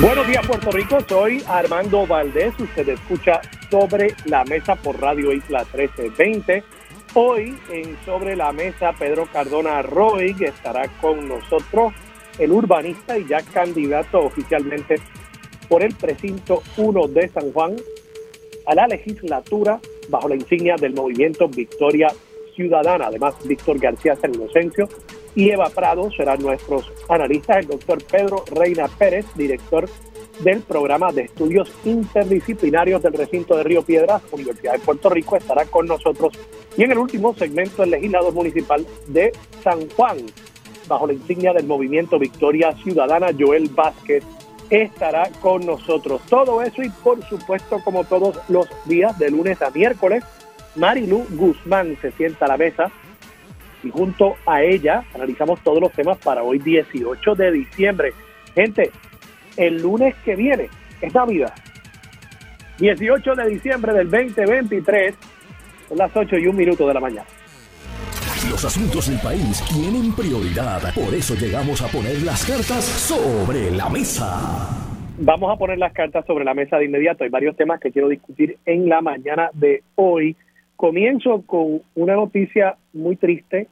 Buenos días Puerto Rico, soy Armando Valdés, usted escucha sobre la mesa por Radio Isla 1320. Hoy en Sobre la Mesa Pedro Cardona Roy estará con nosotros, el urbanista y ya candidato oficialmente por el precinto 1 de San Juan a la legislatura bajo la insignia del movimiento Victoria Ciudadana. Además, Víctor García San Inocencio y Eva Prado serán nuestros analistas. El doctor Pedro Reina Pérez, director del programa de estudios interdisciplinarios del recinto de Río Piedras, Universidad de Puerto Rico, estará con nosotros. Y en el último segmento, el legislador municipal de San Juan, bajo la insignia del movimiento Victoria Ciudadana, Joel Vázquez, estará con nosotros. Todo eso y por supuesto, como todos los días, de lunes a miércoles, Marilu Guzmán se sienta a la mesa y junto a ella analizamos todos los temas para hoy 18 de diciembre. Gente, el lunes que viene es Navidad. 18 de diciembre del 2023, son las 8 y un minuto de la mañana. Los asuntos del país tienen prioridad, por eso llegamos a poner las cartas sobre la mesa. Vamos a poner las cartas sobre la mesa de inmediato. Hay varios temas que quiero discutir en la mañana de hoy. Comienzo con una noticia muy triste.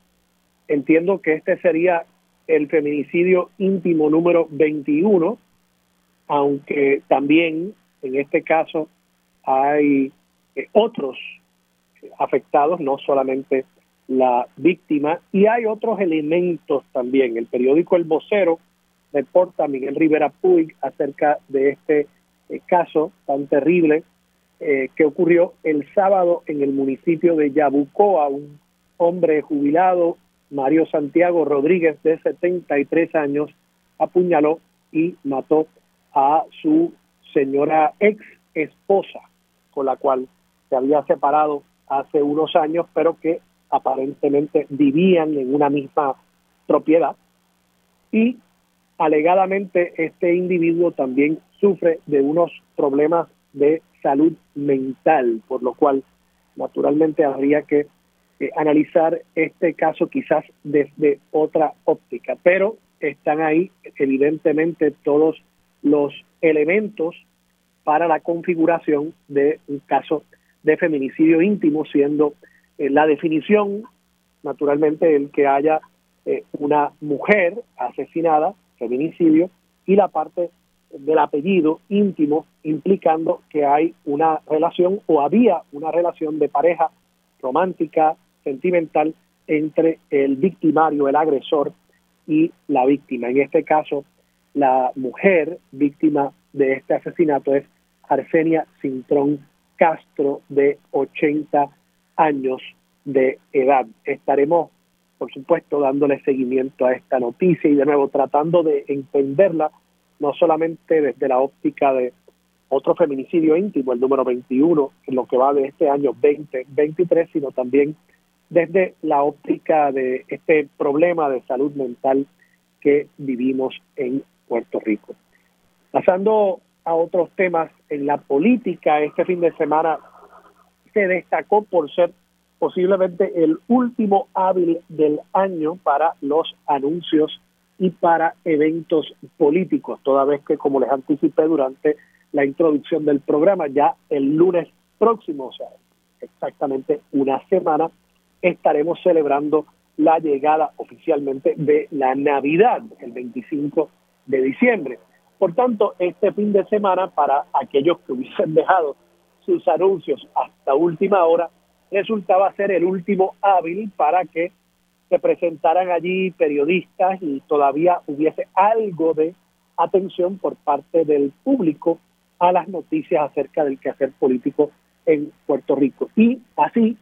Entiendo que este sería el feminicidio íntimo número 21, aunque también en este caso hay eh, otros afectados, no solamente la víctima, y hay otros elementos también. El periódico El Vocero reporta a Miguel Rivera Puig acerca de este eh, caso tan terrible eh, que ocurrió el sábado en el municipio de Yabucoa. Un hombre jubilado, Mario Santiago Rodríguez, de 73 años, apuñaló y mató a su señora ex esposa, con la cual se había separado hace unos años, pero que aparentemente vivían en una misma propiedad. Y alegadamente este individuo también sufre de unos problemas de salud mental, por lo cual naturalmente habría que eh, analizar este caso quizás desde otra óptica, pero están ahí evidentemente todos los elementos para la configuración de un caso de feminicidio íntimo, siendo eh, la definición, naturalmente, el que haya eh, una mujer asesinada, feminicidio, y la parte del apellido íntimo implicando que hay una relación o había una relación de pareja romántica, sentimental entre el victimario, el agresor y la víctima. En este caso, la mujer víctima de este asesinato es Arsenia Cintrón Castro, de 80 años de edad. Estaremos, por supuesto, dándole seguimiento a esta noticia y de nuevo tratando de entenderla no solamente desde la óptica de otro feminicidio íntimo, el número 21, en lo que va de este año 2023, sino también desde la óptica de este problema de salud mental que vivimos en Puerto Rico. Pasando a otros temas, en la política este fin de semana se destacó por ser posiblemente el último hábil del año para los anuncios y para eventos políticos, toda vez que, como les anticipé durante la introducción del programa, ya el lunes próximo, o sea, exactamente una semana, estaremos celebrando la llegada oficialmente de la Navidad, el 25 de diciembre. Por tanto, este fin de semana, para aquellos que hubiesen dejado sus anuncios hasta última hora, resultaba ser el último hábil para que se presentaran allí periodistas y todavía hubiese algo de atención por parte del público a las noticias acerca del quehacer político en Puerto Rico. Y así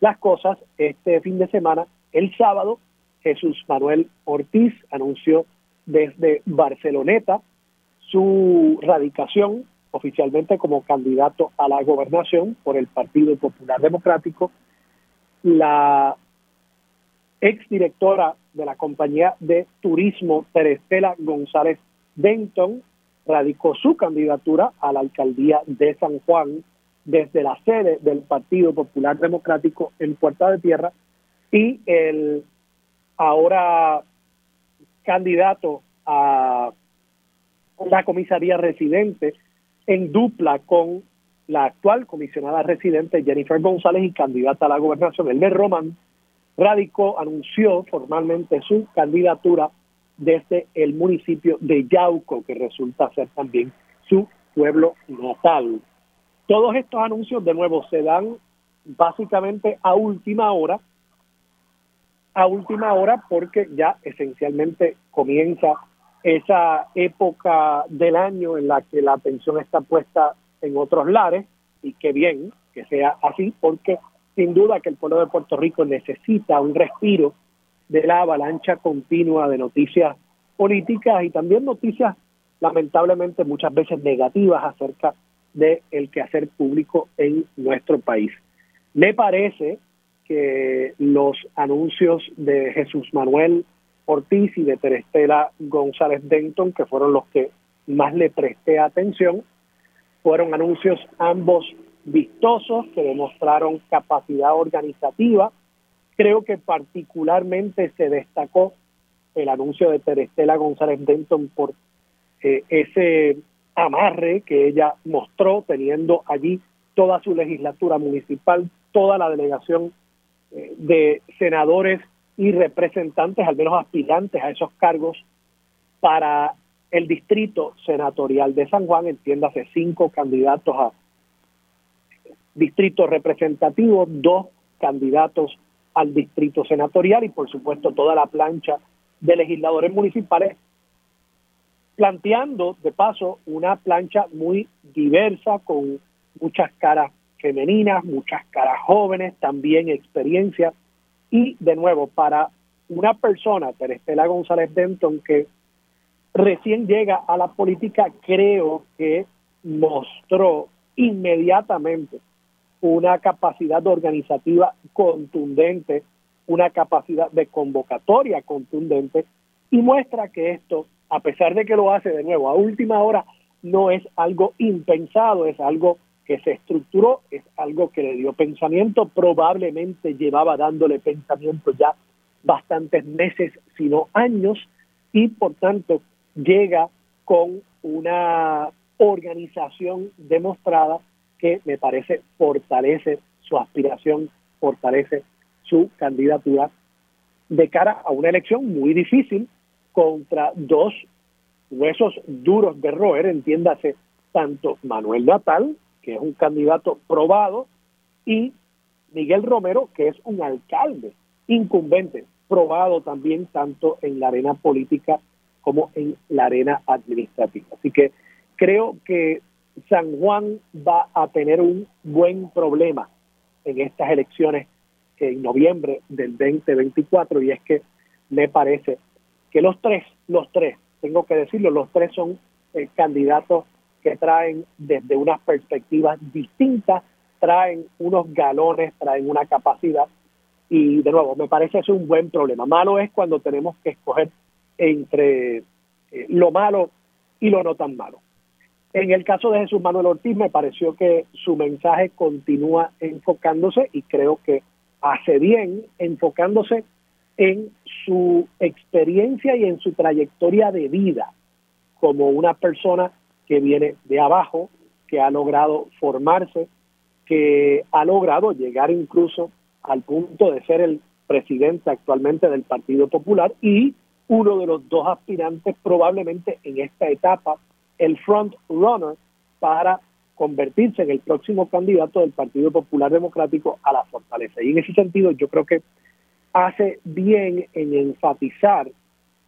las cosas, este fin de semana, el sábado, Jesús Manuel Ortiz anunció desde Barceloneta su radicación oficialmente como candidato a la gobernación por el Partido Popular Democrático. La exdirectora de la compañía de turismo, Terestela González Denton, radicó su candidatura a la alcaldía de San Juan desde la sede del Partido Popular Democrático en Puerta de Tierra y el ahora candidato a la comisaría residente en dupla con la actual comisionada residente Jennifer González y candidata a la gobernación, Elmer Román, radicó, anunció formalmente su candidatura desde el municipio de Yauco, que resulta ser también su pueblo natal. Todos estos anuncios, de nuevo, se dan básicamente a última hora, a última hora porque ya esencialmente comienza esa época del año en la que la atención está puesta en otros lares y qué bien que sea así porque sin duda que el pueblo de Puerto Rico necesita un respiro de la avalancha continua de noticias políticas y también noticias lamentablemente muchas veces negativas acerca del el quehacer público en nuestro país. Me parece que los anuncios de Jesús Manuel Ortiz y de Terestela González Denton, que fueron los que más le presté atención, fueron anuncios ambos vistosos que demostraron capacidad organizativa. Creo que particularmente se destacó el anuncio de Terestela González Denton por eh, ese amarre que ella mostró teniendo allí toda su legislatura municipal, toda la delegación eh, de senadores y representantes, al menos aspirantes a esos cargos, para el distrito senatorial de San Juan, entiéndase cinco candidatos a distrito representativo, dos candidatos al distrito senatorial y por supuesto toda la plancha de legisladores municipales, planteando de paso una plancha muy diversa con muchas caras femeninas, muchas caras jóvenes, también experiencia. Y de nuevo para una persona, Terestela González Denton, que recién llega a la política, creo que mostró inmediatamente una capacidad organizativa contundente, una capacidad de convocatoria contundente y muestra que esto, a pesar de que lo hace de nuevo a última hora, no es algo impensado, es algo que se estructuró, es algo que le dio pensamiento, probablemente llevaba dándole pensamiento ya bastantes meses, sino años, y por tanto llega con una organización demostrada que me parece fortalece su aspiración, fortalece su candidatura de cara a una elección muy difícil contra dos huesos duros de roer, entiéndase, tanto Manuel Natal, que es un candidato probado, y Miguel Romero, que es un alcalde incumbente, probado también tanto en la arena política como en la arena administrativa. Así que creo que San Juan va a tener un buen problema en estas elecciones en noviembre del 2024 y es que me parece que los tres, los tres, tengo que decirlo, los tres son eh, candidatos que traen desde unas perspectivas distintas, traen unos galones, traen una capacidad y de nuevo, me parece eso un buen problema. Malo es cuando tenemos que escoger entre eh, lo malo y lo no tan malo. En el caso de Jesús Manuel Ortiz me pareció que su mensaje continúa enfocándose y creo que hace bien enfocándose en su experiencia y en su trayectoria de vida como una persona que viene de abajo, que ha logrado formarse, que ha logrado llegar incluso al punto de ser el presidente actualmente del Partido Popular y uno de los dos aspirantes probablemente en esta etapa el front runner para convertirse en el próximo candidato del Partido Popular Democrático a la fortaleza. Y en ese sentido yo creo que hace bien en enfatizar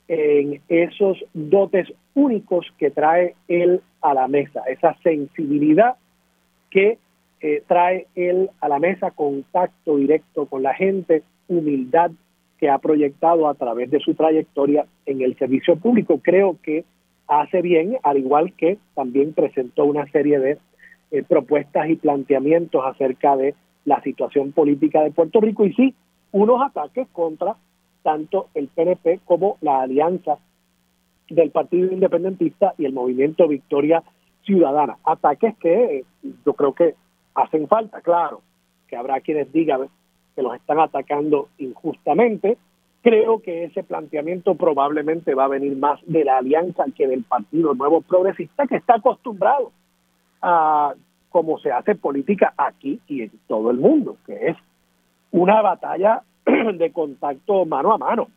en esos dotes únicos que trae él a la mesa, esa sensibilidad que eh, trae él a la mesa, contacto directo con la gente, humildad que ha proyectado a través de su trayectoria en el servicio público. Creo que hace bien, al igual que también presentó una serie de eh, propuestas y planteamientos acerca de la situación política de Puerto Rico y sí, unos ataques contra tanto el PNP como la alianza del Partido Independentista y el movimiento Victoria Ciudadana. Ataques que eh, yo creo que hacen falta, claro, que habrá quienes digan que los están atacando injustamente. Creo que ese planteamiento probablemente va a venir más de la alianza que del Partido Nuevo Progresista, que está acostumbrado a cómo se hace política aquí y en todo el mundo, que es una batalla de contacto mano a mano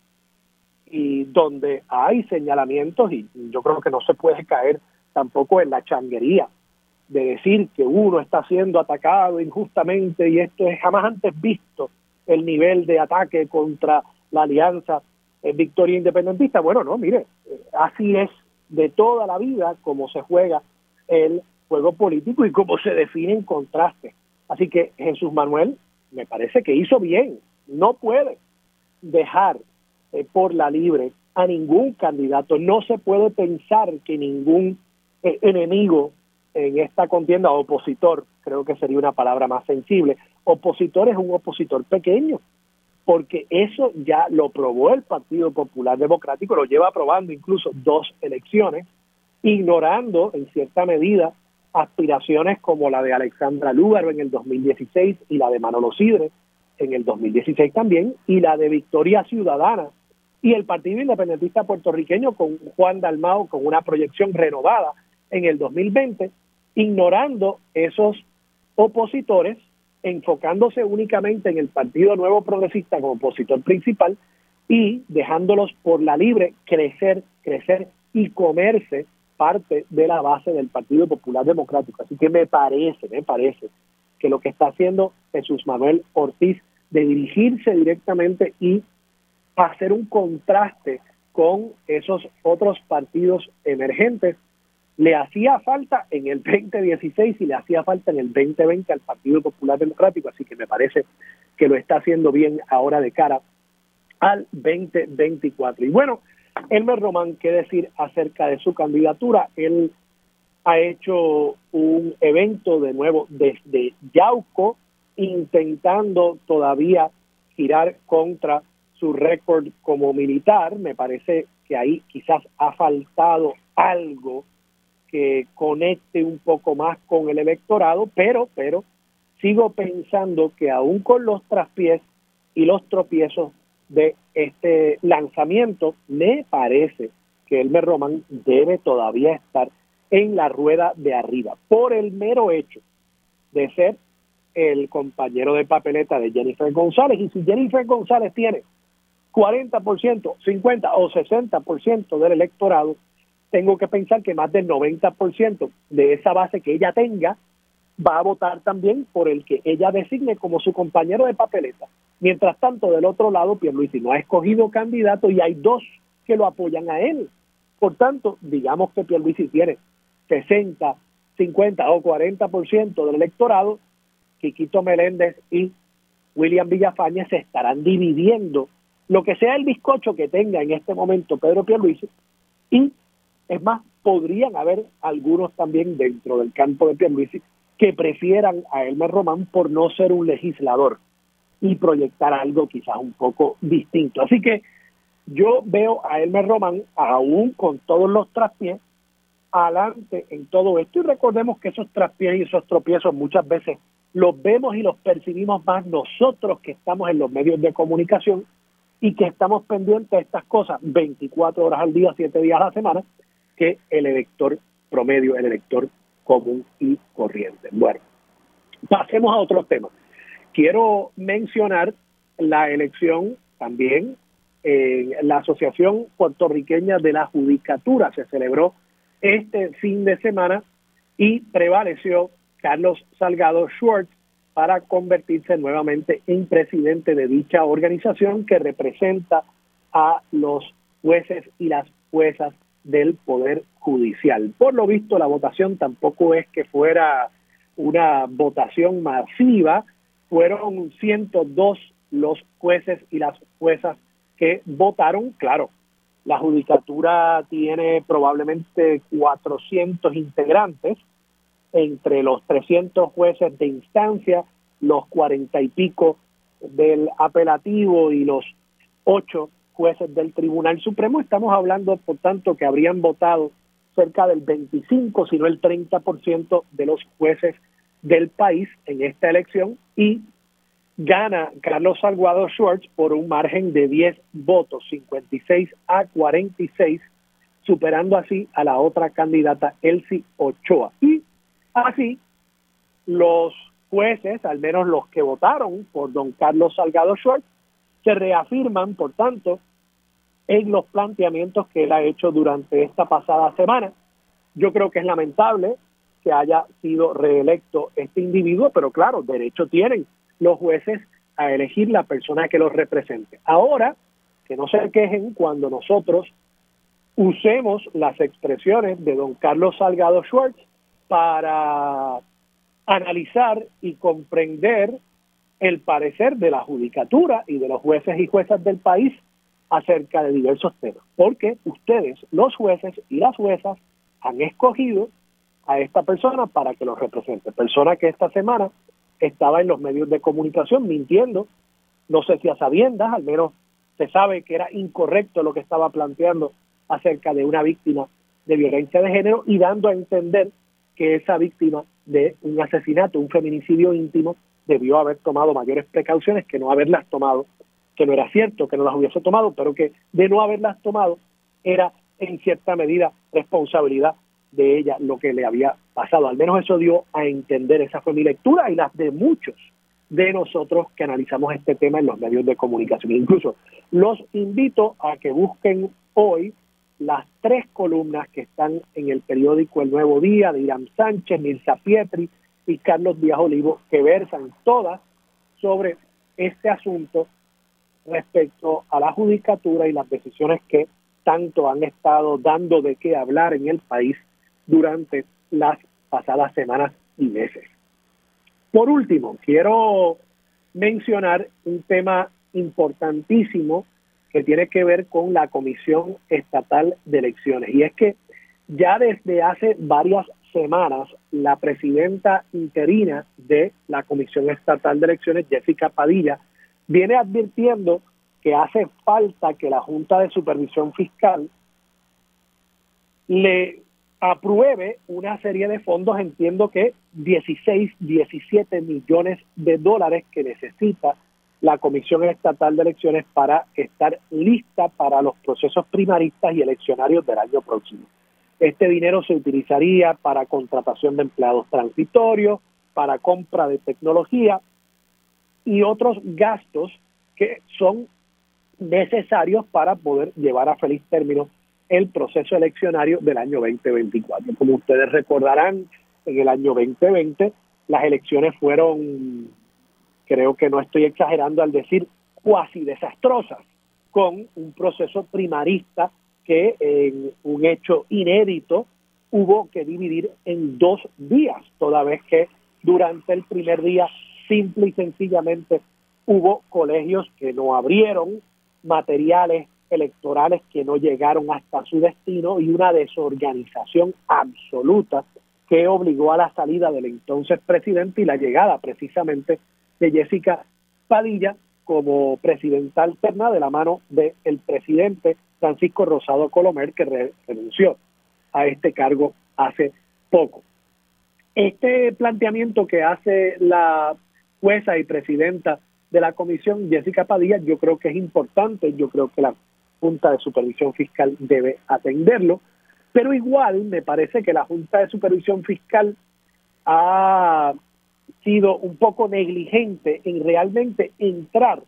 y donde hay señalamientos y yo creo que no se puede caer tampoco en la changuería de decir que uno está siendo atacado injustamente y esto es jamás antes visto el nivel de ataque contra la alianza en Victoria Independentista. Bueno, no, mire, así es de toda la vida como se juega el juego político y cómo se define en contraste. Así que Jesús Manuel me parece que hizo bien, no puede dejar eh, por la libre a ningún candidato, no se puede pensar que ningún eh, enemigo en esta contienda, opositor, creo que sería una palabra más sensible, opositor es un opositor pequeño, porque eso ya lo probó el Partido Popular Democrático, lo lleva probando incluso dos elecciones, ignorando en cierta medida aspiraciones como la de Alexandra Lúgaro en el 2016 y la de Manolo Sidre en el 2016 también, y la de Victoria Ciudadana y el Partido Independentista Puertorriqueño con Juan Dalmao con una proyección renovada en el 2020 ignorando esos opositores, enfocándose únicamente en el Partido Nuevo Progresista como opositor principal y dejándolos por la libre crecer, crecer y comerse parte de la base del Partido Popular Democrático. Así que me parece, me parece que lo que está haciendo Jesús Manuel Ortiz de dirigirse directamente y hacer un contraste con esos otros partidos emergentes le hacía falta en el 2016 y le hacía falta en el 2020 al Partido Popular Democrático, así que me parece que lo está haciendo bien ahora de cara al 2024. Y bueno, Elmer Román, ¿qué decir acerca de su candidatura? Él ha hecho un evento de nuevo desde Yauco, intentando todavía girar contra su récord como militar. Me parece que ahí quizás ha faltado algo que conecte un poco más con el electorado, pero, pero sigo pensando que aún con los traspiés y los tropiezos de este lanzamiento, me parece que Elmer Román debe todavía estar en la rueda de arriba, por el mero hecho de ser el compañero de papeleta de Jennifer González. Y si Jennifer González tiene 40%, 50 o 60% del electorado, tengo que pensar que más del 90% de esa base que ella tenga va a votar también por el que ella designe como su compañero de papeleta. Mientras tanto, del otro lado, Pierluisi no ha escogido candidato y hay dos que lo apoyan a él. Por tanto, digamos que Pierluisi tiene 60, 50 o 40% del electorado, Quiquito Meléndez y William Villafañe se estarán dividiendo lo que sea el bizcocho que tenga en este momento Pedro Pierluisi y es más, podrían haber algunos también dentro del campo de Pierluisi que prefieran a Elmer Román por no ser un legislador y proyectar algo quizás un poco distinto. Así que yo veo a Elmer Román, aún con todos los traspiés, adelante en todo esto. Y recordemos que esos traspiés y esos tropiezos muchas veces los vemos y los percibimos más nosotros que estamos en los medios de comunicación y que estamos pendientes de estas cosas 24 horas al día, 7 días a la semana, que el elector promedio, el elector común y corriente. Bueno, pasemos a otros temas. Quiero mencionar la elección también en la Asociación Puertorriqueña de la Judicatura. Se celebró este fin de semana y prevaleció Carlos Salgado Schwartz para convertirse nuevamente en presidente de dicha organización que representa a los jueces y las juezas del Poder Judicial. Por lo visto, la votación tampoco es que fuera una votación masiva, fueron 102 los jueces y las juezas que votaron, claro, La judicatura tiene probablemente 400 integrantes entre los 300 jueces de instancia, los 40 y pico del apelativo y los 8 jueces del Tribunal Supremo. Estamos hablando, por tanto, que habrían votado cerca del 25, si no el 30% de los jueces del país en esta elección y gana Carlos Salgado Schwartz por un margen de 10 votos, 56 a 46, superando así a la otra candidata, Elsie Ochoa. Y así, los jueces, al menos los que votaron por don Carlos Salgado Schwartz, se reafirman, por tanto, en los planteamientos que él ha hecho durante esta pasada semana. Yo creo que es lamentable que haya sido reelecto este individuo, pero claro, derecho tienen los jueces a elegir la persona que los represente. Ahora, que no se quejen cuando nosotros usemos las expresiones de don Carlos Salgado Schwartz para analizar y comprender el parecer de la judicatura y de los jueces y juezas del país acerca de diversos temas, porque ustedes, los jueces y las juezas, han escogido a esta persona para que los represente, persona que esta semana estaba en los medios de comunicación mintiendo, no sé si a sabiendas, al menos se sabe que era incorrecto lo que estaba planteando acerca de una víctima de violencia de género y dando a entender que esa víctima de un asesinato, un feminicidio íntimo, debió haber tomado mayores precauciones que no haberlas tomado, que no era cierto que no las hubiese tomado, pero que de no haberlas tomado era en cierta medida responsabilidad de ella lo que le había pasado. Al menos eso dio a entender, esa fue mi lectura y las de muchos de nosotros que analizamos este tema en los medios de comunicación. Incluso los invito a que busquen hoy las tres columnas que están en el periódico El Nuevo Día de Irán Sánchez, Mirza Pietri y Carlos Díaz Olivo, que versan todas sobre este asunto respecto a la judicatura y las decisiones que tanto han estado dando de qué hablar en el país durante las pasadas semanas y meses. Por último, quiero mencionar un tema importantísimo que tiene que ver con la Comisión Estatal de Elecciones. Y es que ya desde hace varias semanas, la presidenta interina de la Comisión Estatal de Elecciones, Jessica Padilla, viene advirtiendo que hace falta que la Junta de Supervisión Fiscal le apruebe una serie de fondos, entiendo que 16, 17 millones de dólares que necesita la Comisión Estatal de Elecciones para estar lista para los procesos primaristas y eleccionarios del año próximo. Este dinero se utilizaría para contratación de empleados transitorios, para compra de tecnología y otros gastos que son necesarios para poder llevar a feliz término el proceso eleccionario del año 2024. Como ustedes recordarán, en el año 2020 las elecciones fueron, creo que no estoy exagerando al decir, cuasi desastrosas, con un proceso primarista que en un hecho inédito hubo que dividir en dos días, toda vez que durante el primer día simple y sencillamente hubo colegios que no abrieron, materiales electorales que no llegaron hasta su destino y una desorganización absoluta que obligó a la salida del entonces presidente y la llegada precisamente de Jessica Padilla como presidenta alterna de la mano del presidente Francisco Rosado Colomer, que renunció a este cargo hace poco. Este planteamiento que hace la jueza y presidenta de la comisión, Jessica Padilla, yo creo que es importante, yo creo que la Junta de Supervisión Fiscal debe atenderlo, pero igual me parece que la Junta de Supervisión Fiscal ha sido un poco negligente en realmente entrar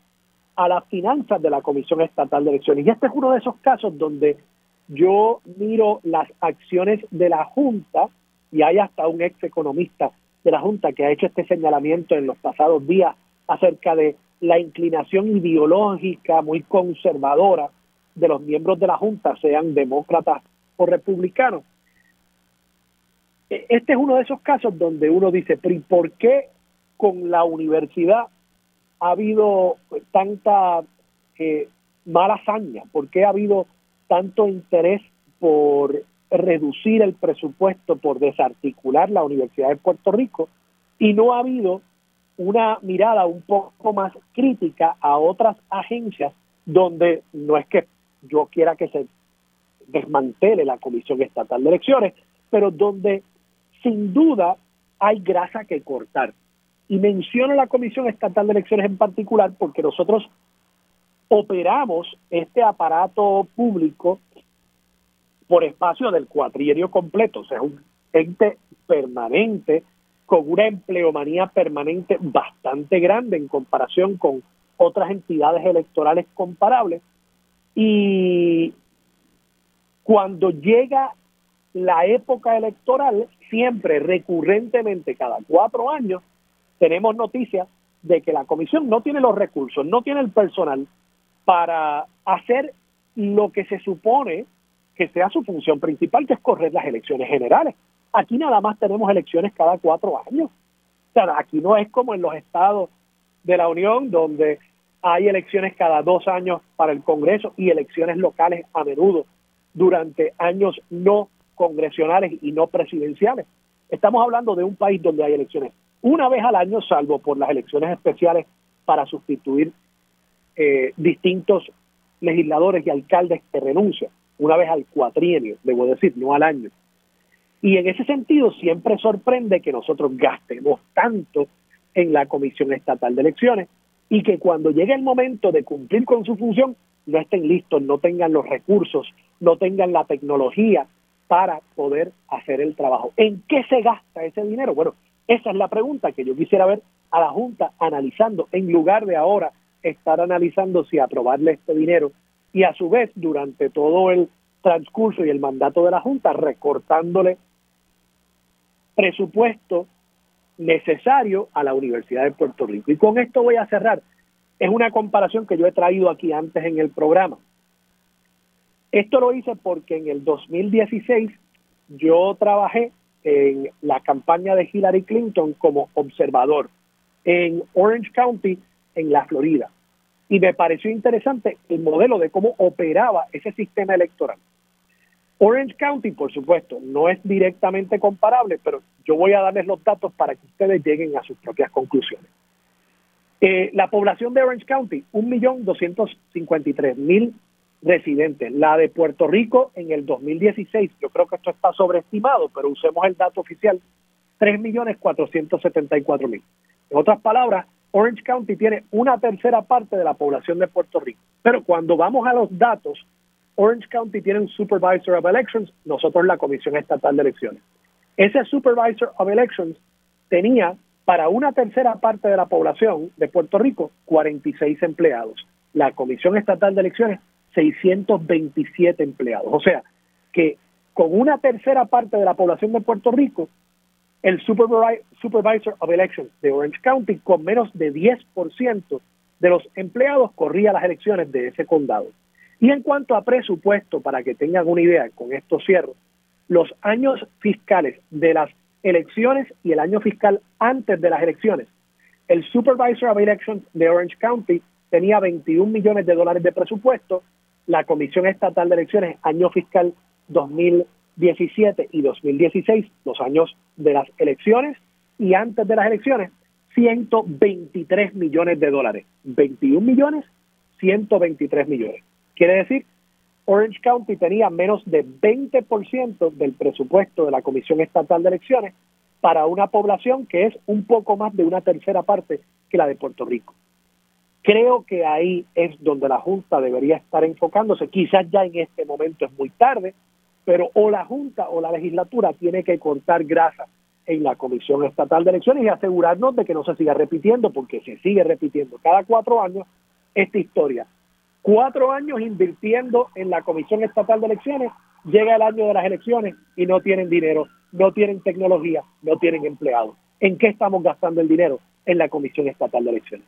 a las finanzas de la Comisión Estatal de Elecciones. Y este es uno de esos casos donde yo miro las acciones de la Junta, y hay hasta un ex economista de la Junta que ha hecho este señalamiento en los pasados días acerca de la inclinación ideológica muy conservadora de los miembros de la Junta, sean demócratas o republicanos. E, este es uno de esos casos donde uno dice, pero ¿y por qué con la universidad ha habido tanta eh, mala hazaña? ¿Por qué ha habido tanto interés por reducir el presupuesto, por desarticular la Universidad de Puerto Rico, y no ha habido una mirada un poco más crítica a otras agencias donde no es que yo quiera que se desmantele la Comisión Estatal de Elecciones, pero donde sin duda hay grasa que cortar. Y menciono la Comisión Estatal de Elecciones en particular porque nosotros operamos este aparato público por espacio del cuatrienio completo, o sea, un ente permanente con una empleomanía permanente bastante grande en comparación con otras entidades electorales comparables. Y cuando llega la época electoral, siempre, recurrentemente, cada cuatro años, tenemos noticias de que la comisión no tiene los recursos, no tiene el personal para hacer lo que se supone que sea su función principal, que es correr las elecciones generales. Aquí nada más tenemos elecciones cada cuatro años. O sea, aquí no es como en los estados de la Unión, donde hay elecciones cada dos años para el Congreso y elecciones locales a menudo durante años no congresionales y no presidenciales. Estamos hablando de un país donde hay elecciones una vez al año, salvo por las elecciones especiales para sustituir eh, distintos legisladores y alcaldes que renuncian, una vez al cuatrienio, debo decir, no al año. Y en ese sentido siempre sorprende que nosotros gastemos tanto en la Comisión Estatal de Elecciones y que cuando llegue el momento de cumplir con su función no estén listos, no tengan los recursos, no tengan la tecnología para poder hacer el trabajo. ¿En qué se gasta ese dinero? Bueno, esa es la pregunta que yo quisiera ver a la Junta analizando, en lugar de ahora estar analizando si aprobarle este dinero y a su vez durante todo el transcurso y el mandato de la Junta recortándole presupuesto necesario a la Universidad de Puerto Rico. Y con esto voy a cerrar. Es una comparación que yo he traído aquí antes en el programa. Esto lo hice porque en el 2016 yo trabajé en la campaña de Hillary Clinton como observador en Orange County, en la Florida. Y me pareció interesante el modelo de cómo operaba ese sistema electoral. Orange County, por supuesto, no es directamente comparable, pero yo voy a darles los datos para que ustedes lleguen a sus propias conclusiones. Eh, la población de Orange County, 1.253.000 residentes. La de Puerto Rico en el 2016, yo creo que esto está sobreestimado, pero usemos el dato oficial, 3.474.000. En otras palabras, Orange County tiene una tercera parte de la población de Puerto Rico. Pero cuando vamos a los datos, Orange County tiene un Supervisor of Elections, nosotros la Comisión Estatal de Elecciones. Ese Supervisor of Elections tenía para una tercera parte de la población de Puerto Rico 46 empleados. La Comisión Estatal de Elecciones 627 empleados. O sea, que con una tercera parte de la población de Puerto Rico, el Supervisor of Elections de Orange County, con menos de 10% de los empleados, corría las elecciones de ese condado. Y en cuanto a presupuesto, para que tengan una idea, con esto cierro, los años fiscales de las elecciones y el año fiscal antes de las elecciones, el Supervisor of Elections de Orange County tenía 21 millones de dólares de presupuesto la Comisión Estatal de Elecciones, año fiscal 2017 y 2016, los años de las elecciones y antes de las elecciones, 123 millones de dólares. 21 millones, 123 millones. Quiere decir, Orange County tenía menos de 20% del presupuesto de la Comisión Estatal de Elecciones para una población que es un poco más de una tercera parte que la de Puerto Rico. Creo que ahí es donde la Junta debería estar enfocándose. Quizás ya en este momento es muy tarde, pero o la Junta o la legislatura tiene que cortar grasa en la Comisión Estatal de Elecciones y asegurarnos de que no se siga repitiendo, porque se sigue repitiendo cada cuatro años esta historia. Cuatro años invirtiendo en la Comisión Estatal de Elecciones, llega el año de las elecciones y no tienen dinero, no tienen tecnología, no tienen empleados. ¿En qué estamos gastando el dinero? En la Comisión Estatal de Elecciones.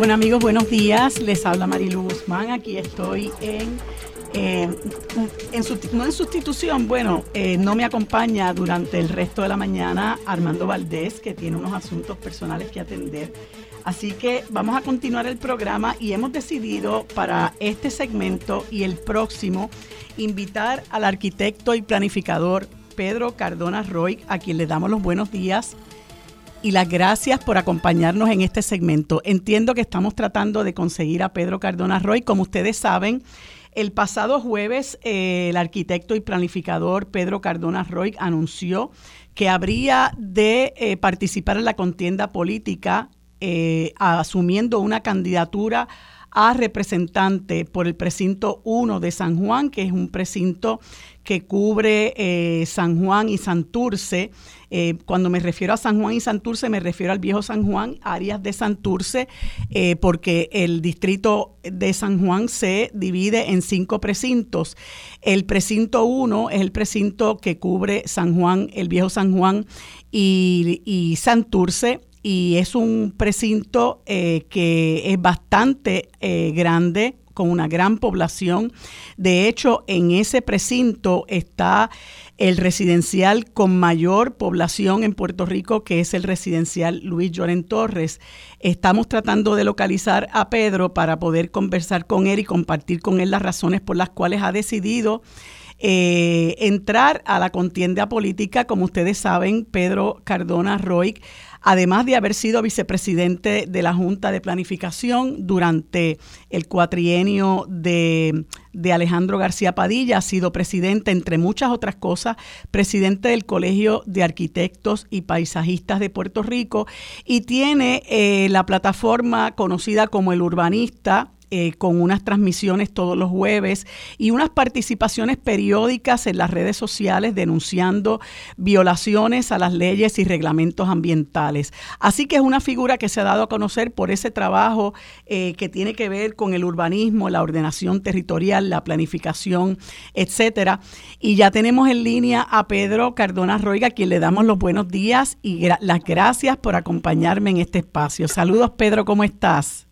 Bueno amigos, buenos días. Les habla Marilu Guzmán. Aquí estoy en, eh, en no en sustitución, bueno, eh, no me acompaña durante el resto de la mañana Armando Valdés, que tiene unos asuntos personales que atender. Así que vamos a continuar el programa y hemos decidido para este segmento y el próximo invitar al arquitecto y planificador Pedro Cardona Roy, a quien le damos los buenos días y las gracias por acompañarnos en este segmento. Entiendo que estamos tratando de conseguir a Pedro Cardona Roy. Como ustedes saben, el pasado jueves eh, el arquitecto y planificador Pedro Cardona Roy anunció que habría de eh, participar en la contienda política eh, asumiendo una candidatura a representante por el precinto 1 de San Juan, que es un precinto que cubre San Juan y Santurce. Eh, cuando me refiero a San Juan y Santurce, me refiero al viejo San Juan, áreas de Santurce, eh, porque el distrito de San Juan se divide en cinco precintos. El precinto 1 es el precinto que cubre San Juan, el viejo San Juan y, y Santurce y es un precinto eh, que es bastante eh, grande, con una gran población. De hecho, en ese precinto está el residencial con mayor población en Puerto Rico, que es el residencial Luis Lloren Torres. Estamos tratando de localizar a Pedro para poder conversar con él y compartir con él las razones por las cuales ha decidido eh, entrar a la contienda política. Como ustedes saben, Pedro Cardona Roy además de haber sido vicepresidente de la Junta de Planificación durante el cuatrienio de, Alejandro García Padilla, ha sido presidente, entre muchas otras cosas, presidente del Colegio de Arquitectos y Paisajistas de Puerto Rico y tiene eh, la plataforma conocida como el Urbanista eh, con unas transmisiones todos los jueves y unas participaciones periódicas en las redes sociales denunciando violaciones a las leyes y reglamentos ambientales. Así que es una figura que se ha dado a conocer por ese trabajo eh, que tiene que ver con el urbanismo, la ordenación territorial, la planificación, etcétera. Y ya tenemos en línea a Pedro Cardona Roiga, a quien le damos los buenos días y las gracias por acompañarme en este espacio. Saludos, Pedro, ¿cómo estás?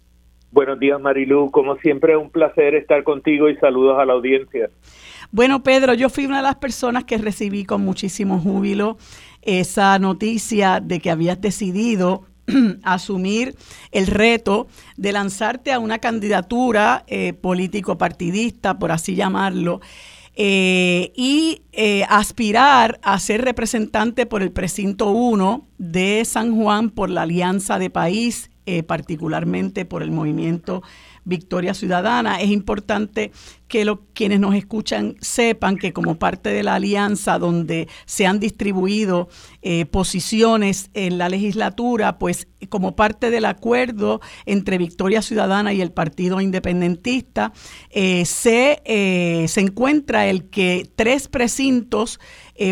Buenos días, Marilu. Como siempre, un placer estar contigo y saludos a la audiencia. Bueno, Pedro, yo fui una de las personas que recibí con muchísimo júbilo esa noticia de que habías decidido asumir el reto de lanzarte a una candidatura eh, político-partidista, por así llamarlo, eh, y eh, aspirar a ser representante por el precinto 1 de San Juan por la Alianza de País eh, particularmente por el movimiento Victoria Ciudadana. Es importante que lo, quienes nos escuchan sepan que como parte de la alianza donde se han distribuido eh, posiciones en la legislatura, pues como parte del acuerdo entre Victoria Ciudadana y el Partido Independentista, eh, se, se encuentra el que tres precintos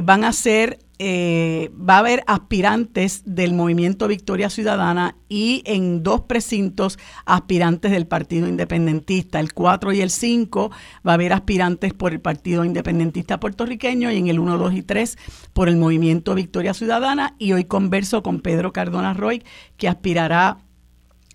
van a ser eh, va a haber aspirantes del movimiento Victoria Ciudadana y en dos precintos aspirantes del Partido Independentista. El 4 y el 5 va a haber aspirantes por el Partido Independentista puertorriqueño y en el 1, 2 y 3 por el movimiento Victoria Ciudadana. Y hoy converso con Pedro Cardona Roy, que aspirará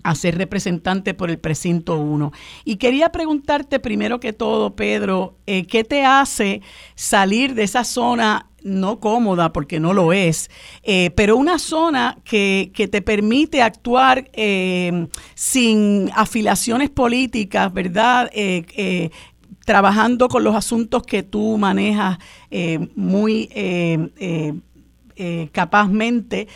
a ser representante por el precinto 1. Y quería preguntarte primero que todo, Pedro, eh, ¿qué te hace salir de esa zona no cómoda, porque no lo es, eh, pero una zona que, te permite actuar eh, sin afiliaciones políticas, ¿verdad? Trabajando con los asuntos que tú manejas muy capazmente,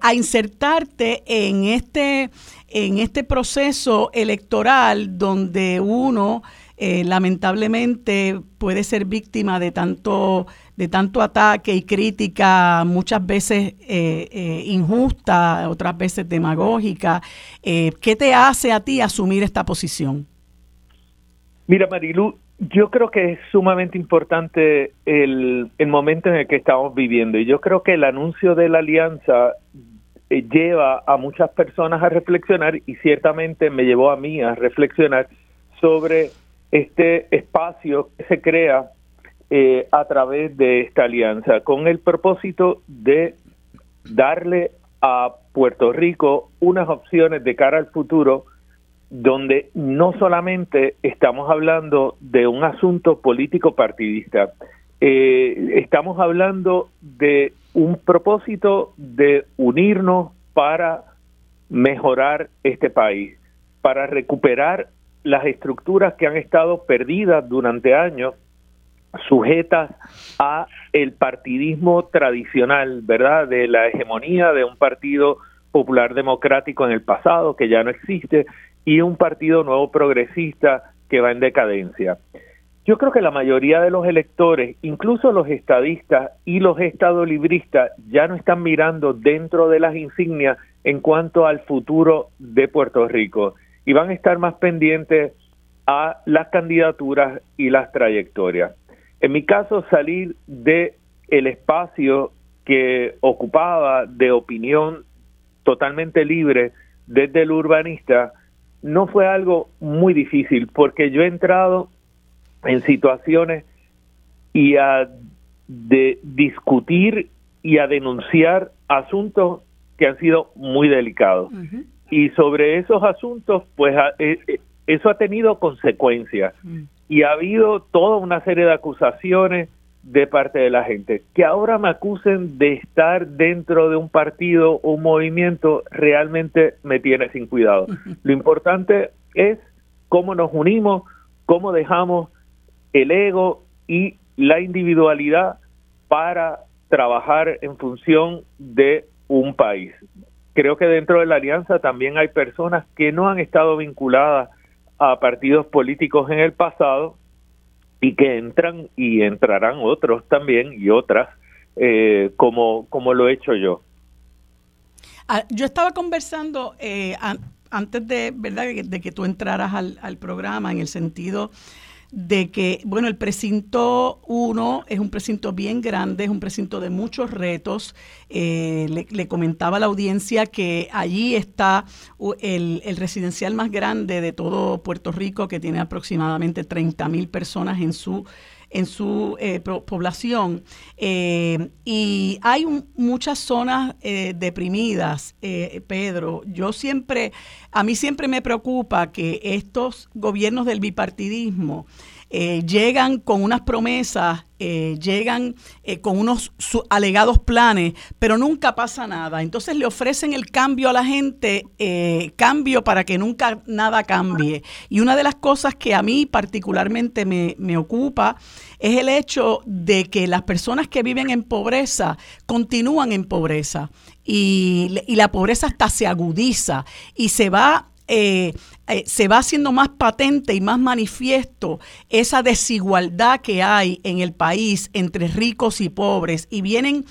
a insertarte en este, en este proceso electoral donde uno lamentablemente puede ser víctima de tanto de tanto ataque y crítica, muchas veces eh, eh, injusta, otras veces demagógica. Eh, ¿Qué te hace a ti asumir esta posición? Mira, Marilu, Yo creo que es sumamente importante el, el, momento en el que estamos viviendo y yo creo que el anuncio de la alianza eh, lleva a muchas personas a reflexionar y ciertamente me llevó a mí a reflexionar sobre este espacio que se crea eh, a través de esta alianza con el propósito de darle a Puerto Rico unas opciones de cara al futuro donde no solamente estamos hablando de un asunto político partidista, eh, estamos hablando de un propósito de unirnos para mejorar este país, para recuperar las estructuras que han estado perdidas durante años, sujetas a el partidismo tradicional, ¿verdad? De la hegemonía de un partido popular democrático en el pasado que ya no existe y un partido nuevo progresista que va en decadencia. Yo creo que la mayoría de los electores, incluso los estadistas y los estadolibristas, ya no están mirando dentro de las insignias en cuanto al futuro de Puerto Rico y van a estar más pendientes a las candidaturas y las trayectorias. En mi caso, salir de el espacio que ocupaba de opinión totalmente libre desde el urbanista no fue algo muy difícil porque yo he entrado en situaciones y a de discutir y a denunciar asuntos que han sido muy delicados. Y sobre esos asuntos, pues eh, eh, eso ha tenido consecuencias. Y ha habido toda una serie de acusaciones de parte de la gente. Que ahora me acusen de estar dentro de un partido o un movimiento realmente me tiene sin cuidado. Lo importante es cómo nos unimos, cómo dejamos el ego y la individualidad para trabajar en función de un país. Creo que dentro de la alianza también hay personas que no han estado vinculadas a partidos políticos en el pasado y que entran y entrarán otros también y otras eh, como, como lo he hecho yo. Ah, yo estaba conversando eh, antes de, ¿verdad? de que tú entraras al, al programa en el sentido de que, bueno, el precinto 1 es un precinto bien grande, es un precinto de muchos retos. Eh, le, comentaba a la audiencia que allí está el, residencial más grande de todo Puerto Rico, que tiene aproximadamente 30 mil personas en su en su eh, población eh, y hay muchas zonas deprimidas, Pedro. Yo siempre, a mí siempre me preocupa que estos gobiernos del bipartidismo eh, llegan con unas promesas, eh, llegan eh, con unos alegados planes, pero nunca pasa nada. Entonces le ofrecen el cambio a la gente, cambio para que nunca nada cambie. Y una de las cosas que a mí particularmente me, me ocupa es el hecho de que las personas que viven en pobreza continúan en pobreza. Y, y, la pobreza hasta se agudiza y se va eh, eh, se va haciendo más patente y más manifiesto esa desigualdad que hay en el país entre ricos y pobres y vienen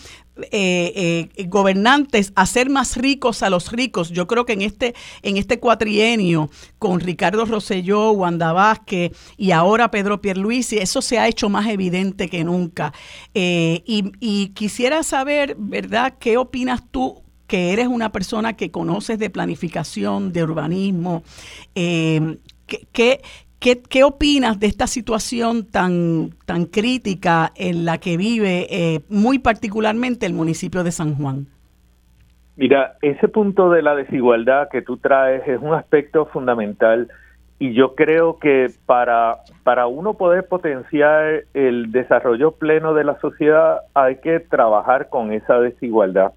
eh, gobernantes a ser más ricos a los ricos. Yo creo que en este, en este cuatrienio, con Ricardo Rosselló, Wanda Vázquez y ahora Pedro Pierluisi, eso se ha hecho más evidente que nunca. y, y, quisiera saber, ¿verdad?, ¿qué opinas tú que eres una persona que conoces de planificación, de urbanismo. Eh, ¿qué, qué, opinas de esta situación tan, tan crítica en la que vive eh, muy particularmente el municipio de San Juan? Mira, ese punto de la desigualdad que tú traes es un aspecto fundamental y yo creo que para, para uno poder potenciar el desarrollo pleno de la sociedad hay que trabajar con esa desigualdad.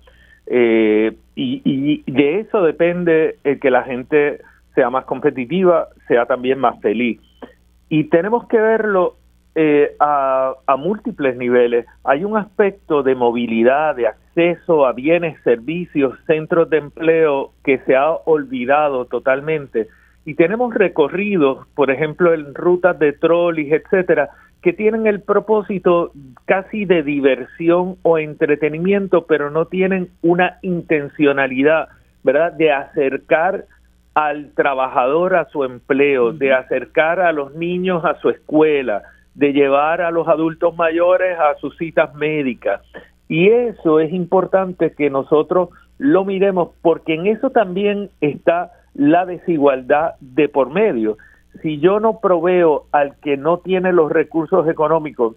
Eh, y, de eso depende el que la gente sea más competitiva, sea también más feliz. Y tenemos que verlo eh, a, a, múltiples niveles. Hay un aspecto de movilidad, de acceso a bienes, servicios, centros de empleo que se ha olvidado totalmente. Y tenemos recorridos, por ejemplo, en rutas de trolleys, etcétera, que tienen el propósito casi de diversión o entretenimiento, pero no tienen una intencionalidad, ¿verdad?, de acercar al trabajador a su empleo, de acercar a los niños a su escuela, de llevar a los adultos mayores a sus citas médicas. Y eso es importante que nosotros lo miremos porque en eso también está la desigualdad de por medio. Si yo no proveo al que no tiene los recursos económicos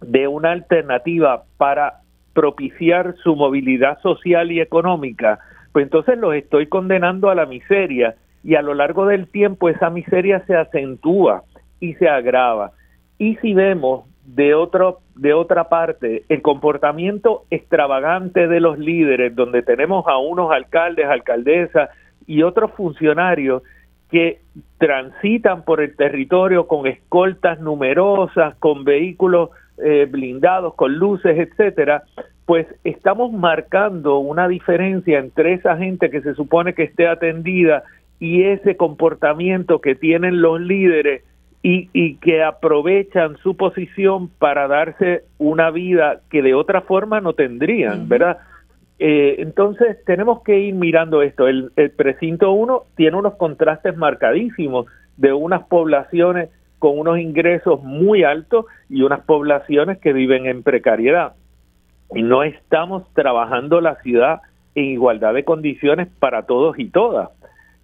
de una alternativa para propiciar su movilidad social y económica, pues entonces los estoy condenando a la miseria y a lo largo del tiempo esa miseria se acentúa y se agrava. Y si vemos de otro de otra parte el comportamiento extravagante de los líderes donde tenemos a unos alcaldes, alcaldesas y otros funcionarios que transitan por el territorio con escoltas numerosas, con vehículos eh, blindados, con luces, etcétera, pues estamos marcando una diferencia entre esa gente que se supone que esté atendida y ese comportamiento que tienen los líderes y, y, que aprovechan su posición para darse una vida que de otra forma no tendrían, ¿verdad? Eh, entonces tenemos que ir mirando esto. El, precinto 1 tiene unos contrastes marcadísimos de unas poblaciones con unos ingresos muy altos y unas poblaciones que viven en precariedad. Y no estamos trabajando la ciudad en igualdad de condiciones para todos y todas.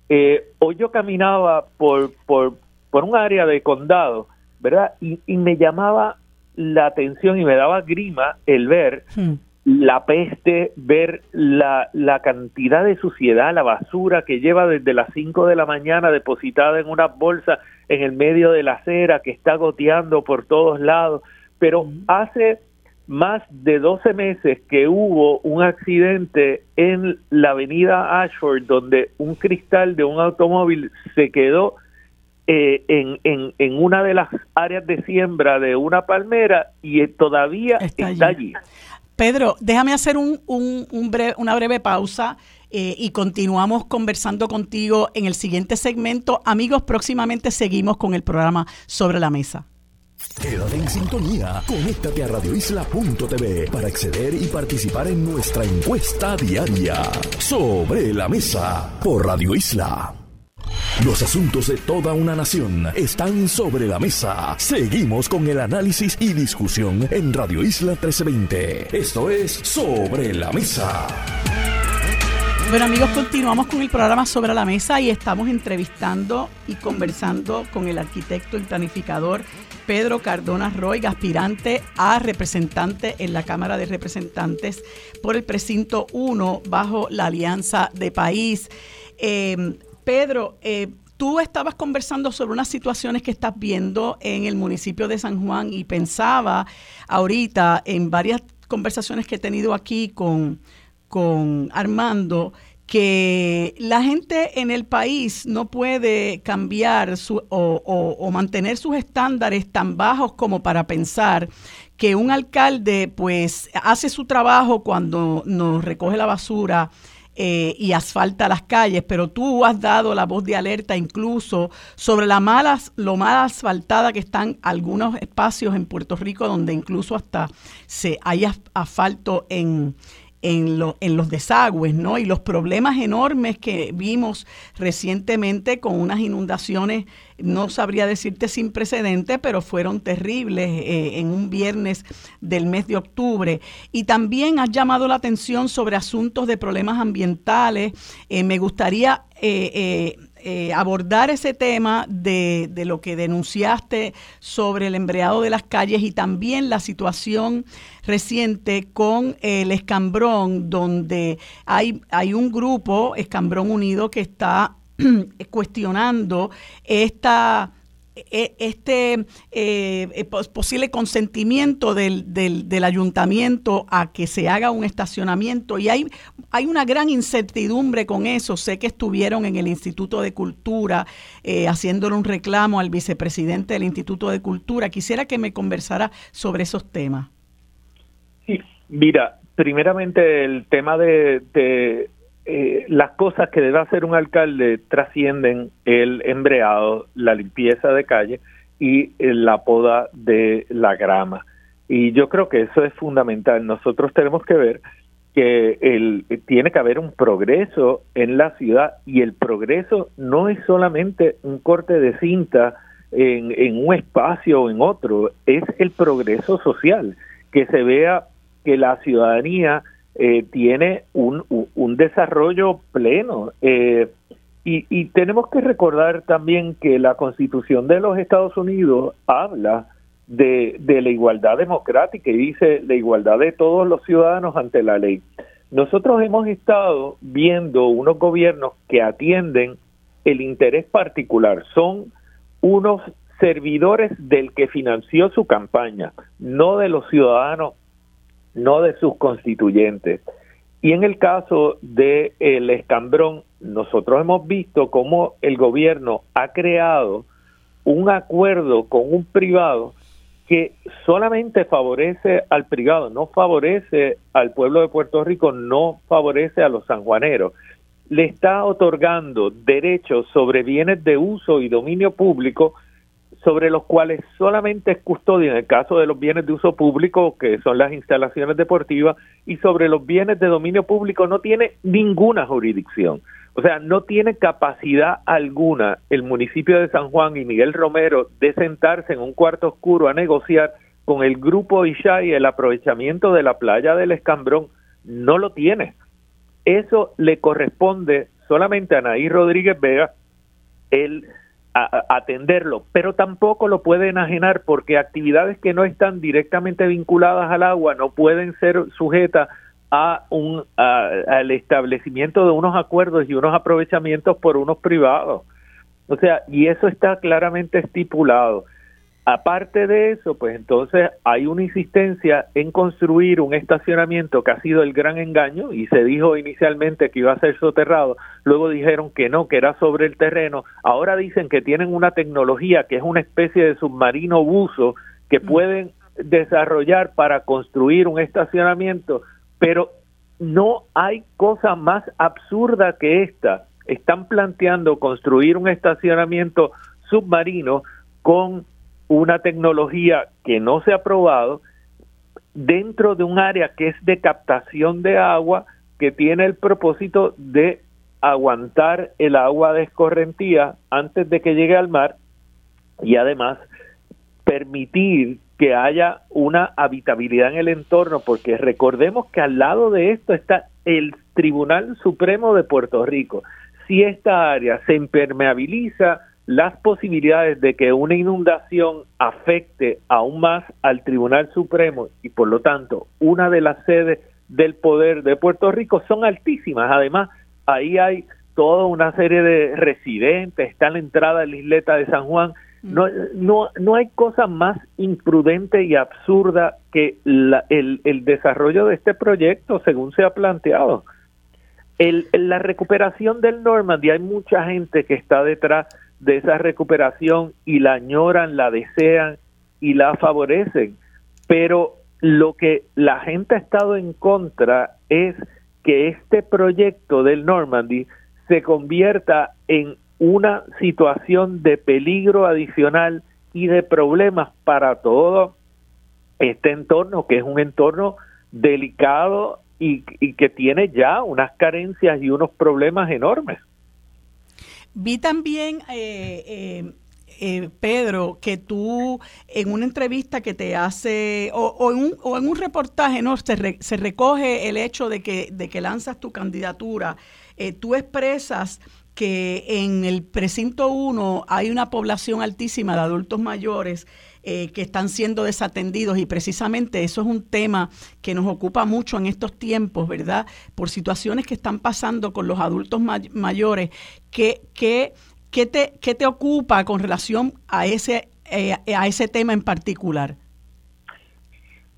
Eh, hoy yo caminaba por, por, por un área de condado, ¿verdad? Y, y, me llamaba la atención y me daba grima el ver hmm. La peste, ver la, la cantidad de suciedad, la basura que lleva desde las 5 de la mañana depositada en una bolsa en el medio de la acera que está goteando por todos lados, pero hace más de 12 meses que hubo un accidente en la avenida Ashford donde un cristal de un automóvil se quedó eh, en, en, en, una de las áreas de siembra de una palmera y todavía está, allí. Pedro, déjame hacer un, una breve pausa eh, y continuamos conversando contigo en el siguiente segmento. Amigos, próximamente seguimos con el programa Sobre la Mesa. Quédate en sintonía. Conéctate a radioisla.tv para acceder y participar en nuestra encuesta diaria. Sobre la Mesa por Radio Isla. Los asuntos de toda una nación están sobre la mesa. Seguimos con el análisis y discusión en Radio Isla 1320. Esto es Sobre la Mesa. Bueno amigos, continuamos con el programa Sobre la Mesa y estamos entrevistando y conversando con el arquitecto y planificador Pedro Cardona Roy, aspirante a representante en la Cámara de Representantes por el precinto 1 bajo la Alianza de País. Eh, Pedro, eh, tú estabas conversando sobre unas situaciones que estás viendo en el municipio de San Juan y pensaba ahorita en varias conversaciones que he tenido aquí con con Armando que la gente en el país no puede cambiar su, o, mantener sus estándares tan bajos como para pensar que un alcalde pues hace su trabajo cuando nos recoge la basura eh, y asfalta las calles, pero tú has dado la voz de alerta incluso sobre la malas, lo mal asfaltada que están algunos espacios en Puerto Rico donde incluso hasta se hay asfalto en, en, lo, en los desagües, ¿no? Y los problemas enormes que vimos recientemente con unas inundaciones, no sabría decirte sin precedentes, pero fueron terribles eh, en un viernes del mes de octubre. Y también has llamado la atención sobre asuntos de problemas ambientales. Eh, me gustaría... Eh, eh, abordar ese tema de, de, lo que denunciaste sobre el embreado de las calles y también la situación reciente con el escambrón, donde hay, hay un grupo, Escambrón Unido, que está cuestionando esta este eh, eh, posible consentimiento del, del, ayuntamiento a que se haga un estacionamiento y hay, hay una gran incertidumbre con eso. Sé que estuvieron en el Instituto de Cultura eh, haciéndole un reclamo al vicepresidente del Instituto de Cultura. Quisiera que me conversara sobre esos temas. Sí, mira, primeramente el tema de eh, las cosas que debe hacer un alcalde trascienden el embreado, la limpieza de calle y eh, la poda de la grama. Y yo creo que eso es fundamental. Nosotros tenemos que ver que el, tiene que haber un progreso en la ciudad y el progreso no es solamente un corte de cinta en, en un espacio o en otro, es el progreso social, que se vea que la ciudadanía eh, tiene un, un, desarrollo pleno. Eh, y, y, tenemos que recordar también que la Constitución de los Estados Unidos habla de, de la igualdad democrática y dice la igualdad de todos los ciudadanos ante la ley. Nosotros hemos estado viendo unos gobiernos que atienden el interés particular, son unos servidores del que financió su campaña, no de los ciudadanos no de sus constituyentes. Y en el caso de el escambrón, nosotros hemos visto cómo el gobierno ha creado un acuerdo con un privado que solamente favorece al privado, no favorece al pueblo de Puerto Rico, no favorece a los sanjuaneros. Le está otorgando derechos sobre bienes de uso y dominio público sobre los cuales solamente es custodia en el caso de los bienes de uso público, que son las instalaciones deportivas, y sobre los bienes de dominio público no tiene ninguna jurisdicción. O sea, no tiene capacidad alguna el municipio de San Juan y Miguel Romero de sentarse en un cuarto oscuro a negociar con el grupo Ishay el aprovechamiento de la playa del Escambrón. No lo tiene. Eso le corresponde solamente a Naí Rodríguez Vega, el atenderlo, pero tampoco lo puede enajenar porque actividades que no están directamente vinculadas al agua no pueden ser sujetas a un al establecimiento de unos acuerdos y unos aprovechamientos por unos privados. O sea, y eso está claramente estipulado. Aparte de eso, pues entonces hay una insistencia en construir un estacionamiento que ha sido el gran engaño y se dijo inicialmente que iba a ser soterrado, luego dijeron que no, que era sobre el terreno, ahora dicen que tienen una tecnología que es una especie de submarino buzo que mm. pueden desarrollar para construir un estacionamiento, pero no hay cosa más absurda que esta. Están planteando construir un estacionamiento submarino con una tecnología que no se ha probado dentro de un área que es de captación de agua que tiene el propósito de aguantar el agua de escorrentía antes de que llegue al mar y además permitir que haya una habitabilidad en el entorno, porque recordemos que al lado de esto está el Tribunal Supremo de Puerto Rico. Si esta área se impermeabiliza, las posibilidades de que una inundación afecte aún más al Tribunal Supremo y por lo tanto una de las sedes del poder de Puerto Rico son altísimas. Además, ahí hay toda una serie de residentes, está la entrada de la isleta de San Juan. Mm. No, no, no hay cosa más imprudente y absurda que el, el desarrollo de este proyecto según se ha planteado. El, la recuperación del Normandy, hay mucha gente que está detrás de esa recuperación y la añoran, la desean y la favorecen. Pero lo que la gente ha estado en contra es que este proyecto del Normandy se convierta en una situación de peligro adicional y de problemas para todo este entorno, que es un entorno delicado y, y que tiene ya unas carencias y unos problemas enormes. Vi también, eh, eh, eh, Pedro, que tú en una entrevista que te hace, o, en, un, o en, un, reportaje, ¿no? Se, se, recoge el hecho de que, de que lanzas tu candidatura. tú expresas que en el precinto 1 hay una población altísima de adultos mayores eh, que están siendo desatendidos y precisamente eso es un tema que nos ocupa mucho en estos tiempos, ¿verdad? Por situaciones que están pasando con los adultos mayores. ¿Qué, qué, qué, te, ¿Qué te ocupa con relación a ese, eh, a ese tema en particular?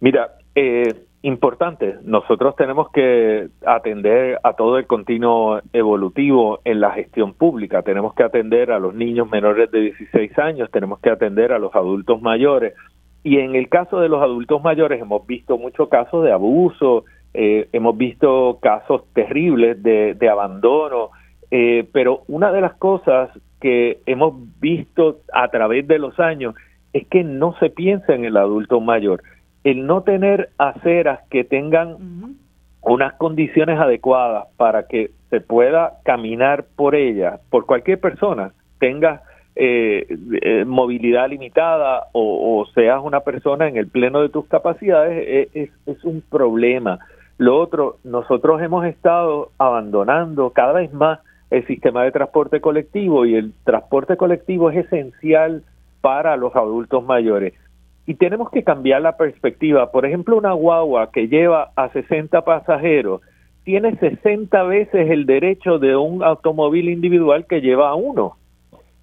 Mira, eh, importante. Nosotros tenemos que atender a todo el continuo evolutivo en la gestión pública. Tenemos que atender a los niños menores de 16 años, tenemos que atender a los adultos mayores. Y en el caso de los adultos mayores hemos visto muchos casos de abuso, eh, hemos visto casos terribles de, de abandono, eh, pero una de las cosas que hemos visto a través de los años es que no se piensa en el adulto mayor el no tener aceras que tengan unas condiciones adecuadas para que se pueda caminar por ellas, por cualquier persona, tenga eh, eh, movilidad limitada o, seas una persona en el pleno de tus capacidades, es, es un problema. Lo otro, nosotros hemos estado abandonando cada vez más el sistema de transporte colectivo y el transporte colectivo es esencial para los adultos mayores. Y tenemos que cambiar la perspectiva. Por ejemplo, una guagua que lleva a 60 pasajeros tiene 60 veces el derecho de un automóvil individual que lleva a uno.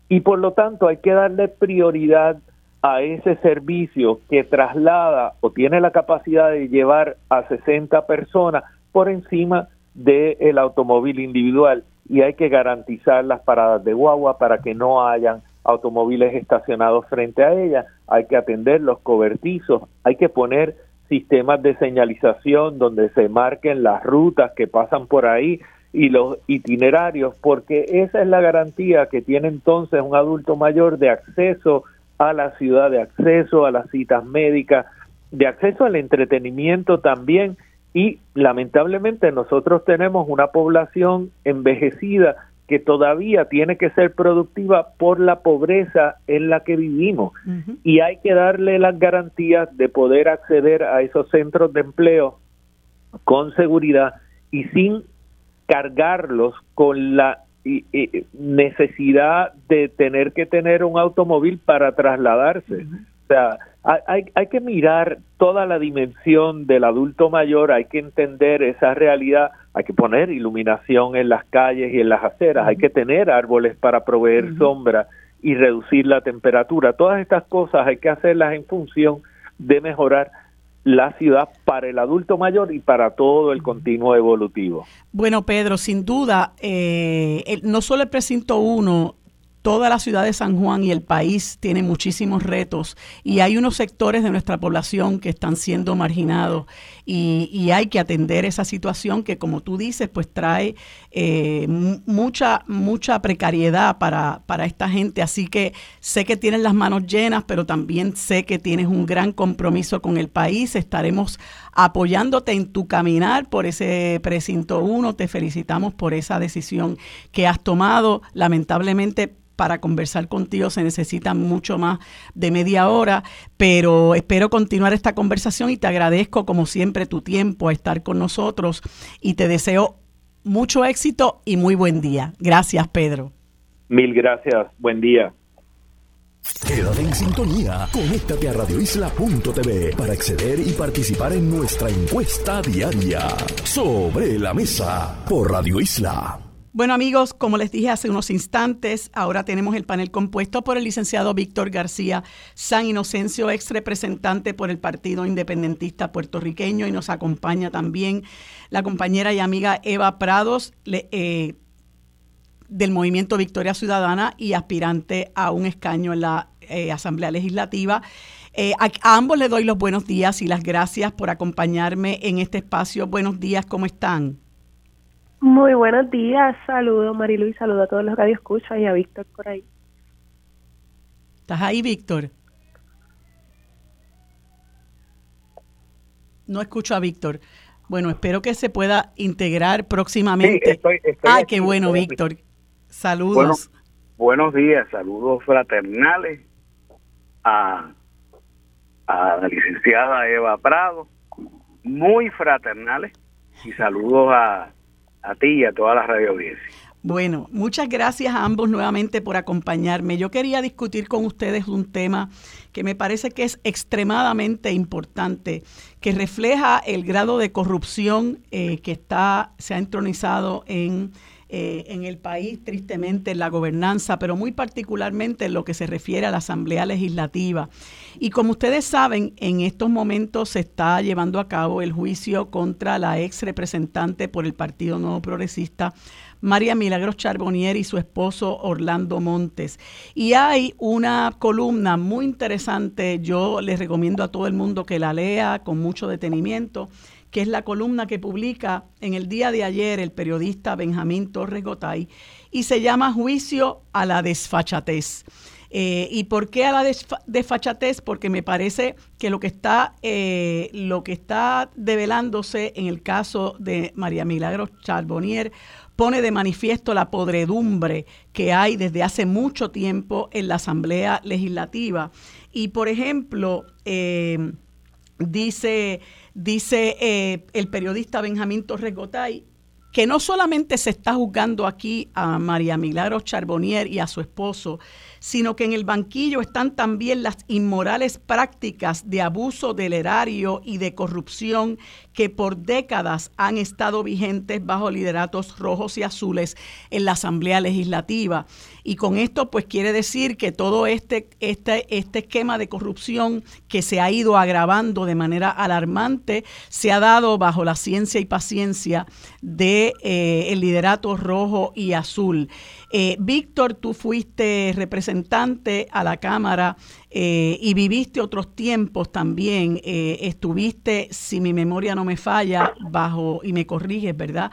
Y por lo tanto hay que darle prioridad a ese servicio que traslada o tiene la capacidad de llevar a 60 personas por encima del automóvil individual y hay que garantizar las paradas de guagua para que no hayan automóviles estacionados frente a ella, hay que atender los cobertizos, hay que poner sistemas de señalización donde se marquen las rutas que pasan por ahí y los itinerarios, porque esa es la garantía que tiene entonces un adulto mayor de acceso a la ciudad, de acceso a las citas médicas, de acceso al entretenimiento también. Y lamentablemente nosotros tenemos una población envejecida que todavía tiene que ser productiva por la pobreza en la que vivimos. Y hay que darle las garantías de poder acceder a esos centros de empleo con seguridad y sin cargarlos con la necesidad de tener que tener un automóvil para trasladarse. O sea, hay, hay que mirar toda la dimensión del adulto mayor, hay que entender esa realidad, hay que poner iluminación en las calles y en las aceras, hay que tener árboles para proveer sombra y reducir la temperatura. Todas estas cosas hay que hacerlas en función de mejorar la ciudad para el adulto mayor y para todo el continuo evolutivo. Bueno, Pedro, sin duda, eh, no solo el precinto 1 toda la ciudad de San Juan y el país tiene muchísimos retos y hay unos sectores de nuestra población que están siendo marginados y, hay que atender esa situación que como tú dices pues trae eh, mucha mucha precariedad para, para esta gente. Así que sé que tienes las manos llenas pero también sé que tienes un gran compromiso con el país. Estaremos apoyándote en tu caminar por ese precinto 1 te felicitamos por esa decisión que has tomado. Lamentablemente para conversar contigo se necesita mucho más de media hora, pero espero continuar esta conversación y te agradezco como siempre tu tiempo a estar con nosotros y te deseo mucho éxito y muy buen día. Gracias, Pedro. Mil gracias. Buen día. Quédate en sintonía. Conéctate a radioisla.tv para acceder y participar en nuestra encuesta diaria. Sobre la mesa por Radio Isla. Bueno amigos, como les dije hace unos instantes, ahora tenemos el panel compuesto por el licenciado Víctor García San Inocencio, ex representante por el Partido Independentista Puertorriqueño, y nos acompaña también la compañera y amiga Eva Prados eh, del Movimiento Victoria Ciudadana y aspirante a un escaño en la eh, Asamblea Legislativa. Eh, a, ambos les doy los buenos días y las gracias por acompañarme en este espacio. Buenos días, ¿cómo están? Muy buenos días, saludos Marilu y saludo a todos los radioescuchas y a Víctor por ahí. ¿Estás ahí, Víctor? No escucho a Víctor. Bueno, espero que se pueda integrar próximamente. ah, qué bueno, Víctor. Saludos. buenos días, saludos fraternales a, a la licenciada Eva Prado, muy fraternales, y saludos a a ti y a toda la radio audiencia. Bueno, muchas gracias a ambos nuevamente por acompañarme. Yo quería discutir con ustedes un tema que me parece que es extremadamente importante, que refleja el grado de corrupción eh, que está, se ha entronizado en, eh, en el país, tristemente, en la gobernanza, pero muy particularmente en lo que se refiere a la Asamblea Legislativa. Y como ustedes saben, en estos momentos se está llevando a cabo el juicio contra la ex representante por el Partido Nuevo Progresista, María Milagros Charbonnier y su esposo Orlando Montes. Y hay una columna muy interesante, yo les recomiendo a todo el mundo que la lea con mucho detenimiento, que es la columna que publica en el día de ayer el periodista Benjamín Torres Gotay y se llama Juicio a la desfachatez. Eh, ¿Y por qué a la desfachatez? Porque me parece que lo que está eh, lo que está develándose en el caso de María Milagros Charbonnier pone de manifiesto la podredumbre que hay desde hace mucho tiempo en la Asamblea Legislativa. Y, por ejemplo, eh, dice, dice el periodista Benjamín Torres Gotay que no solamente se está juzgando aquí a María Milagros Charbonnier y a su esposo, sino que en el banquillo están también las inmorales prácticas de abuso del erario y de corrupción que por décadas han estado vigentes bajo lideratos rojos y azules en la Asamblea Legislativa. Y con esto pues quiere decir que todo este, este, este esquema de corrupción que se ha ido agravando de manera alarmante se ha dado bajo la ciencia y paciencia de eh, el liderato rojo y azul. Eh, Víctor, tú fuiste representante a la Cámara eh, y viviste otros tiempos también. Estuviste, si mi memoria no me falla, bajo, y me corriges, ¿verdad?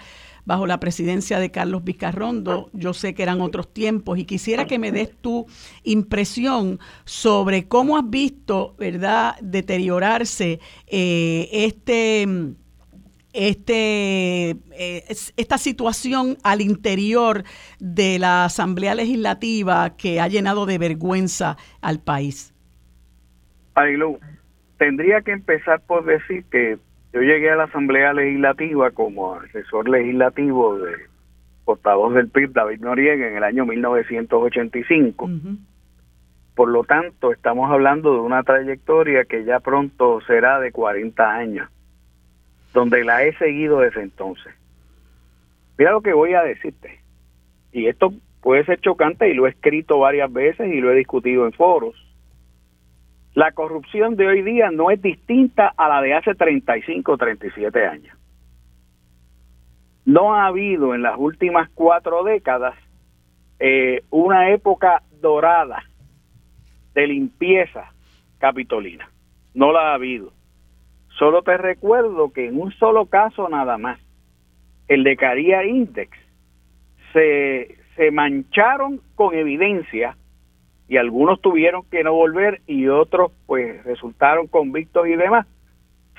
Bajo la presidencia de Carlos Vizcarrondo. Yo sé que eran otros tiempos y quisiera que me des tu impresión sobre cómo has visto, ¿verdad?, deteriorarse este este, eh, esta situación al interior de la Asamblea Legislativa que ha llenado de vergüenza al país? Marilu, tendría que empezar por decir que yo llegué a la Asamblea Legislativa como asesor legislativo de portavoz del PIB David Noriega en el año 1985. Por lo tanto, estamos hablando de una trayectoria que ya pronto será de 40 años donde la he seguido desde entonces. Mira lo que voy a decirte. Y esto puede ser chocante y lo he escrito varias veces y lo he discutido en foros. La corrupción de hoy día no es distinta a la de hace 35 o 37 años. No ha habido en las últimas cuatro décadas eh, una época dorada de limpieza capitolina. No la ha habido. Solo te recuerdo que en un solo caso nada más, el de Caria Index, se, se mancharon con evidencia y algunos tuvieron que no volver y otros pues resultaron convictos y demás.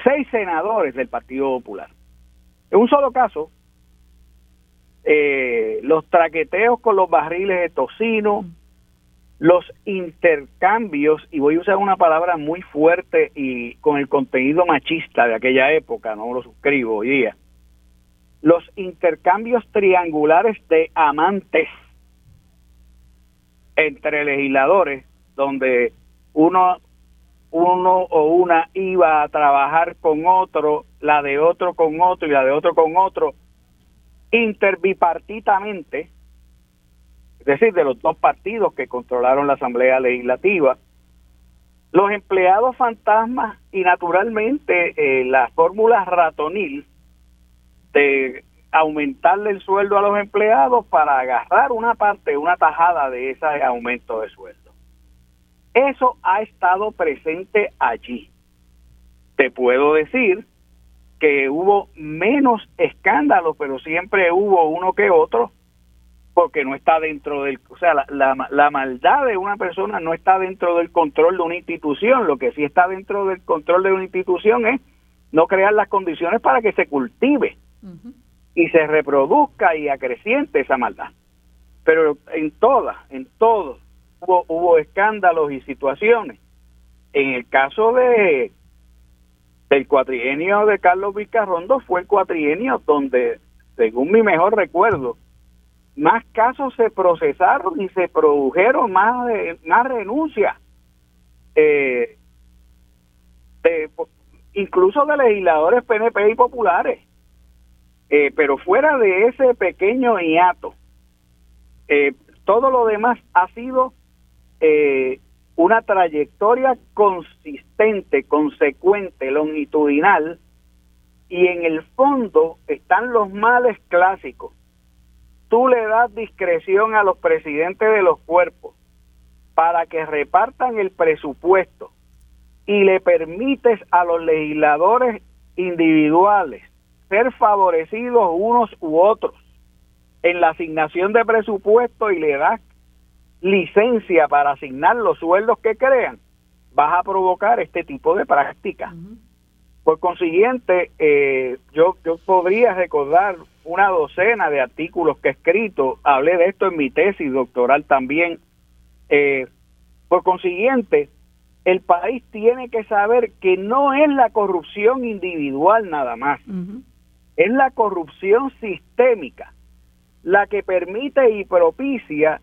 Seis senadores del Partido Popular. En un solo caso, eh, los traqueteos con los barriles de tocino, los intercambios, y voy a usar una palabra muy fuerte y con el contenido machista de aquella época, no lo suscribo hoy día, los intercambios triangulares de amantes entre legisladores, donde uno, uno o una iba a trabajar con otro, la de otro con otro y la de otro con otro, interbipartitamente, es decir, de los dos partidos que controlaron la Asamblea Legislativa. Los empleados fantasmas y naturalmente eh, la fórmula ratonil de aumentarle el sueldo a los empleados para agarrar una parte, una tajada de ese aumento de sueldo. Eso ha estado presente allí. Te puedo decir que hubo menos escándalos, pero siempre hubo uno que otro porque no está dentro del, o sea, la, la, maldad de una persona no está dentro del control de una institución, lo que sí está dentro del control de una institución es no crear las condiciones para que se cultive y se reproduzca y acreciente esa maldad. Pero en todas, en todos, hubo, hubo escándalos y situaciones. En el caso de del cuatrienio de Carlos Vizcarrondo fue el cuatrienio donde, según mi mejor recuerdo, más casos se procesaron y se produjeron más, más renuncias. Eh, incluso de legisladores PNP y populares. Eh, pero fuera de ese pequeño hiato, eh, todo lo demás ha sido una trayectoria consistente, consecuente, longitudinal, y en el fondo están los males clásicos. Tú le das discreción a los presidentes de los cuerpos para que repartan el presupuesto y le permites a los legisladores individuales ser favorecidos unos u otros en la asignación de presupuesto y le das licencia para asignar los sueldos que crean, vas a provocar este tipo de prácticas. Por consiguiente, eh, yo, yo podría recordar una docena de artículos que he escrito, hablé de esto en mi tesis doctoral también. Eh, por consiguiente, el país tiene que saber que no es la corrupción individual nada más, es la corrupción sistémica la que permite y propicia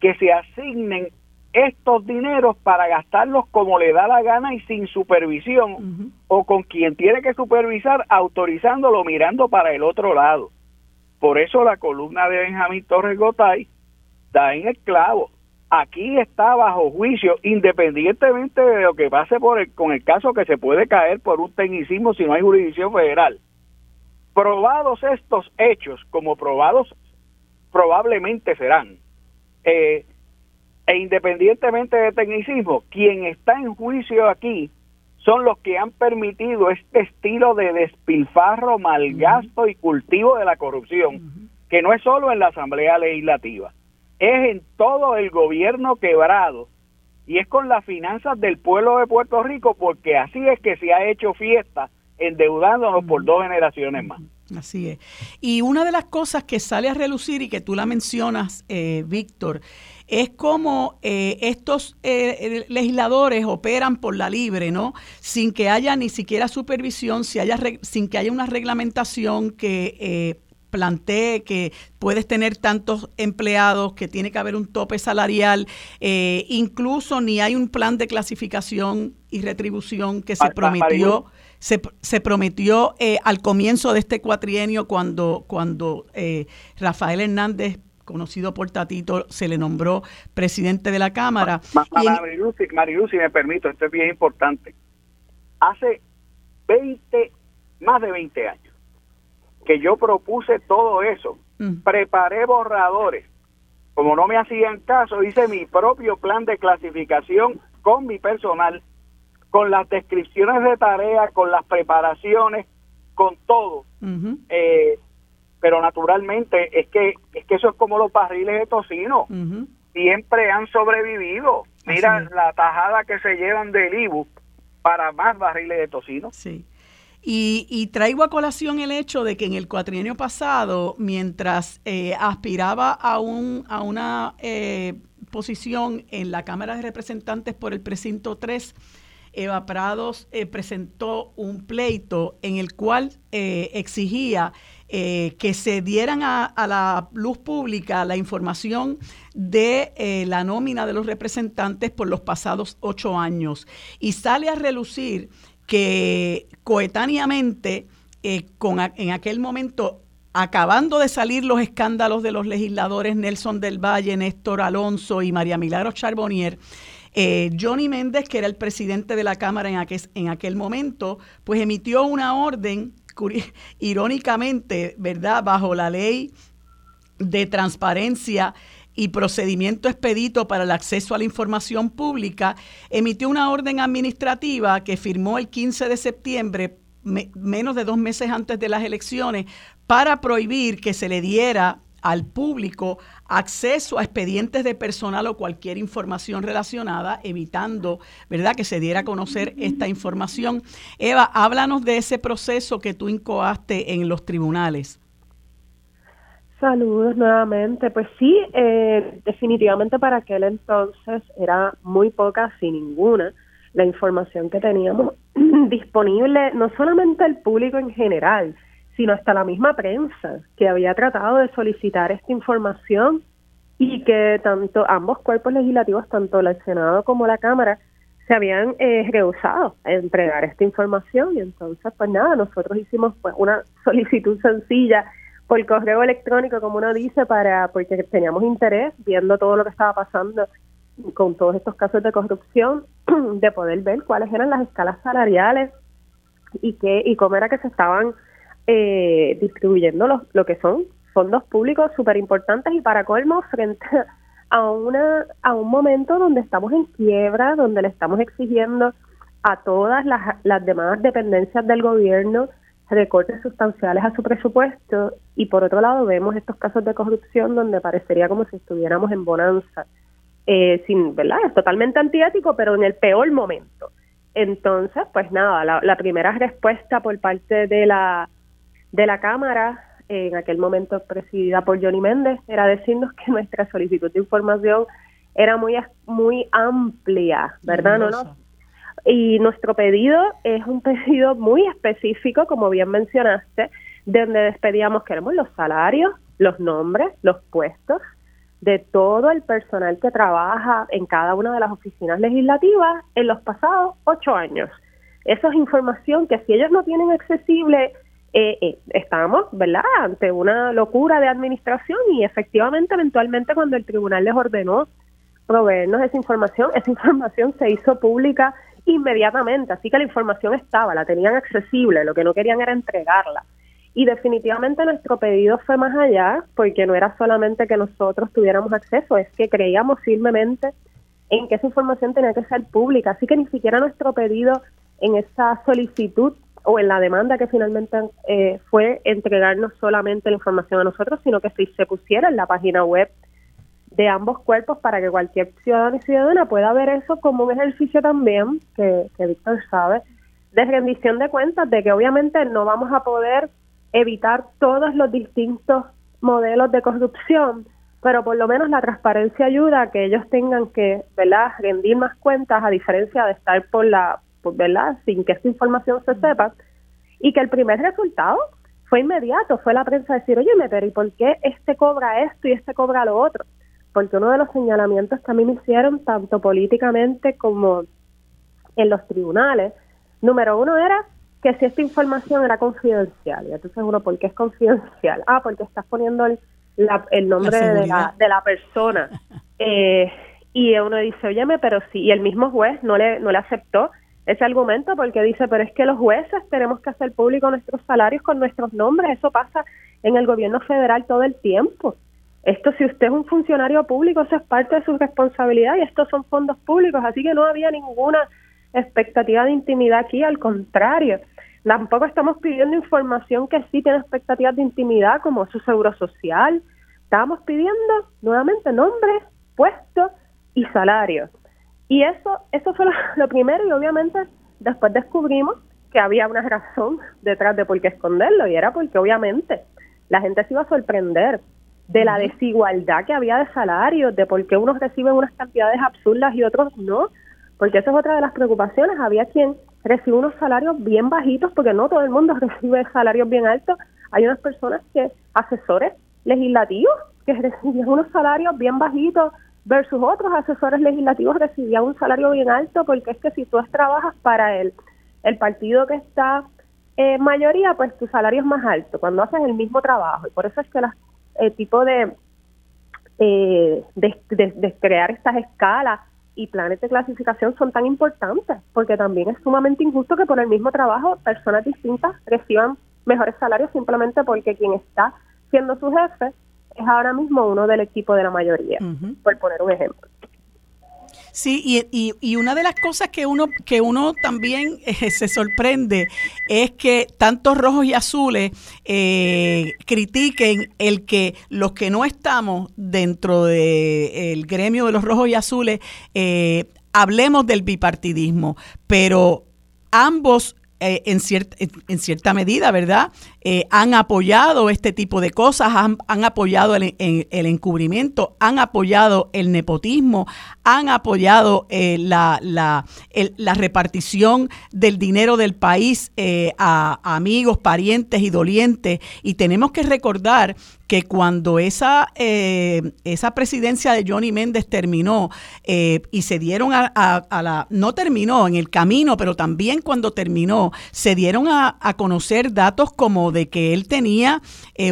que se asignen estos dineros para gastarlos como le da la gana y sin supervisión o con quien tiene que supervisar autorizándolo mirando para el otro lado. Por eso la columna de Benjamín Torres Gotay da en el clavo. Aquí está bajo juicio, independientemente de lo que pase por el, con el caso que se puede caer por un tecnicismo si no hay jurisdicción federal. Probados estos hechos, como probados probablemente serán, eh, e independientemente de tecnicismo, quien está en juicio aquí son los que han permitido este estilo de despilfarro, malgasto y cultivo de la corrupción, que no es solo en la Asamblea Legislativa, es en todo el gobierno quebrado y es con las finanzas del pueblo de Puerto Rico, porque así es que se ha hecho fiesta endeudándonos por dos generaciones más. Así es. Y una de las cosas que sale a relucir y que tú la mencionas, eh, Víctor, es como eh, estos eh, legisladores operan por la libre, ¿no? Sin que haya ni siquiera supervisión, si haya, sin que haya una reglamentación que plantee que puedes tener tantos empleados, que tiene que haber un tope salarial, incluso ni hay un plan de clasificación y retribución que se prometió se, se prometió eh, al comienzo de este cuatrienio cuando, cuando eh, Rafael Hernández conocido por Tatito, se le nombró presidente de la Cámara. Marilu, si me permito, esto es bien importante. Hace 20, más de 20 años, que yo propuse todo eso. Mm. Preparé borradores. Como no me hacían caso, hice mi propio plan de clasificación con mi personal con las descripciones de tareas, con las preparaciones, con todo. Eh, pero naturalmente es que es que eso es como los barriles de tocino. Siempre han sobrevivido. Mira la tajada que se llevan del IBU para más barriles de tocino. Sí. Y, traigo a colación el hecho de que en el cuatrienio pasado, mientras eh, aspiraba a, un, a una eh, posición en la Cámara de Representantes por el precinto 3, Eva Prados eh, presentó un pleito en el cual eh, exigía eh, que se dieran a, la luz pública la información de la nómina de los representantes por los pasados ocho años. Y sale a relucir que coetáneamente, con, en aquel momento acabando de salir los escándalos de los legisladores Nelson del Valle, Néstor Alonso y María Milagro Charbonnier, eh, Johnny Méndez, que era el presidente de la Cámara en aquel, en aquel momento, pues emitió una orden, irónicamente, ¿verdad?, bajo la ley de transparencia y procedimiento expedito para el acceso a la información pública, emitió una orden administrativa que firmó el 15 de septiembre, menos de dos meses antes de las elecciones, para prohibir que se le diera al público acceso a expedientes de personal o cualquier información relacionada, evitando, ¿verdad?, que se diera a conocer esta información. Eva, háblanos de ese proceso que tú incoaste en los tribunales. Saludos nuevamente. Pues sí, eh, definitivamente para aquel entonces era muy poca, sin ninguna, la información que teníamos disponible, no solamente al público en general, sino hasta la misma prensa que había tratado de solicitar esta información y que tanto ambos cuerpos legislativos, tanto el Senado como la Cámara, se habían eh, rehusado a entregar esta información. Y entonces pues nada, nosotros hicimos pues una solicitud sencilla por correo electrónico, como uno dice, para porque teníamos interés viendo todo lo que estaba pasando con todos estos casos de corrupción, de poder ver cuáles eran las escalas salariales y qué y cómo era que se estaban eh, distribuyendo lo, lo que son fondos públicos súper importantes y para colmo frente a una a un momento donde estamos en quiebra, donde le estamos exigiendo a todas las, las demás dependencias del gobierno recortes sustanciales a su presupuesto y por otro lado vemos estos casos de corrupción donde parecería como si estuviéramos en bonanza. eh, sin, ¿verdad? Es totalmente antiético, pero en el peor momento. Entonces, pues nada, la, la primera respuesta por parte de la, de la Cámara, en aquel momento presidida por Johnny Méndez, era decirnos que nuestra solicitud de información era muy, muy amplia, ¿verdad? No, no, y nuestro pedido es un pedido muy específico, como bien mencionaste, donde despedíamos, queremos los salarios, los nombres, los puestos de todo el personal que trabaja en cada una de las oficinas legislativas en los pasados ocho años. Eso es información que si ellos no tienen accesible, eh, eh, estamos, ¿verdad?, ante una locura de administración y efectivamente, eventualmente, cuando el tribunal les ordenó proveernos esa información, esa información se hizo pública inmediatamente, así que la información estaba, la tenían accesible, lo que no querían era entregarla. Y definitivamente nuestro pedido fue más allá, porque no era solamente que nosotros tuviéramos acceso, es que creíamos firmemente en que esa información tenía que ser pública, así que ni siquiera nuestro pedido en esa solicitud o en la demanda que finalmente eh, fue entregarnos solamente la información a nosotros, sino que si se pusiera en la página web de ambos cuerpos para que cualquier ciudadano y ciudadana pueda ver eso como un ejercicio también, que, Víctor sabe, de rendición de cuentas, de que obviamente no vamos a poder evitar todos los distintos modelos de corrupción, pero por lo menos la transparencia ayuda a que ellos tengan que, ¿verdad?, rendir más cuentas a diferencia de estar por la, ¿verdad?, sin que esta información se sepa, y que el primer resultado fue inmediato, fue la prensa decir, oye, pero ¿y por qué este cobra esto y este cobra lo otro? porque uno de los señalamientos que a mí me hicieron, tanto políticamente como en los tribunales, número uno era que si esta información era confidencial. Y entonces uno, ¿por qué es confidencial? Ah, porque estás poniendo el, el nombre de, la, de la persona. Eh, y uno dice, óyeme, pero sí, y el mismo juez no le, no le aceptó ese argumento porque dice, pero es que los jueces tenemos que hacer público nuestros salarios con nuestros nombres, eso pasa en el gobierno federal todo el tiempo. Esto, si usted es un funcionario público, eso es parte de su responsabilidad y estos son fondos públicos, así que no había ninguna expectativa de intimidad aquí, al contrario. Tampoco estamos pidiendo información que sí tiene expectativas de intimidad, como su seguro social. Estábamos pidiendo nuevamente nombres, puestos y salarios. Y eso, eso fue lo primero y obviamente después descubrimos que había una razón detrás de por qué esconderlo y era porque obviamente la gente se iba a sorprender de la desigualdad que había de salarios, de por qué unos reciben unas cantidades absurdas y otros no, porque esa es otra de las preocupaciones. Había quien recibe unos salarios bien bajitos, porque no todo el mundo recibe salarios bien altos. Hay unas personas que, asesores legislativos, que recibían unos salarios bien bajitos versus otros asesores legislativos recibían un salario bien alto, porque es que si tú trabajas para el, el partido que está en mayoría, pues tu salario es más alto cuando haces el mismo trabajo. Y por eso es que las el tipo de, eh, de, crear estas escalas y planes de clasificación son tan importantes, porque también es sumamente injusto que por el mismo trabajo personas distintas reciban mejores salarios simplemente porque quien está siendo su jefe es ahora mismo uno del equipo de la mayoría, por poner un ejemplo. Sí, y, y, una de las cosas que uno, que uno también eh, se sorprende es que tantos rojos y azules eh, critiquen el que los que no estamos dentro del gremio de los rojos y azules eh, hablemos del bipartidismo, pero ambos en, cierta, en, cierta medida, ¿verdad? Han apoyado este tipo de cosas, han, han apoyado el, el, encubrimiento, han apoyado el nepotismo, han apoyado eh, la, la, la, repartición del dinero del país eh, a, amigos, parientes y dolientes. Y tenemos que recordar que cuando esa, eh, esa presidencia de Johnny Méndez terminó y se dieron a, a, la, no terminó en el camino, pero también cuando terminó, se dieron a, conocer datos como de que él tenía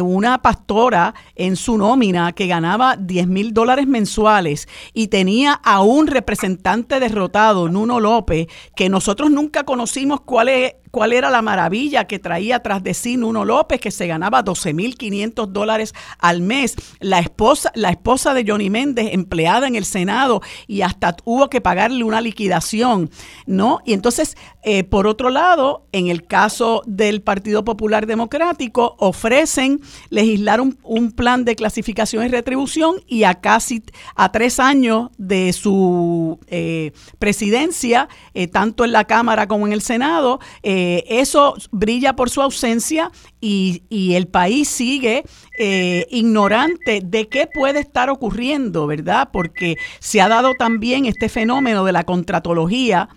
una pastora en su nómina que ganaba 10 mil dólares mensuales y tenía a un representante derrotado, Nuno López, que nosotros nunca conocimos cuál es cuál era la maravilla que traía tras de sí Nuno López, que se ganaba 12.500 dólares al mes. La esposa, la esposa de Johnny Méndez, empleada en el Senado, y hasta hubo que pagarle una liquidación, ¿no? Y entonces, eh, por otro lado, en el caso del Partido Popular Democrático, ofrecen legislar un, plan de clasificación y retribución y a casi a tres años de su eh, presidencia, eh, tanto en la Cámara como en el Senado, eh, eso brilla por su ausencia y, el país sigue eh, ignorante de qué puede estar ocurriendo, ¿verdad? Porque se ha dado también este fenómeno de la contratología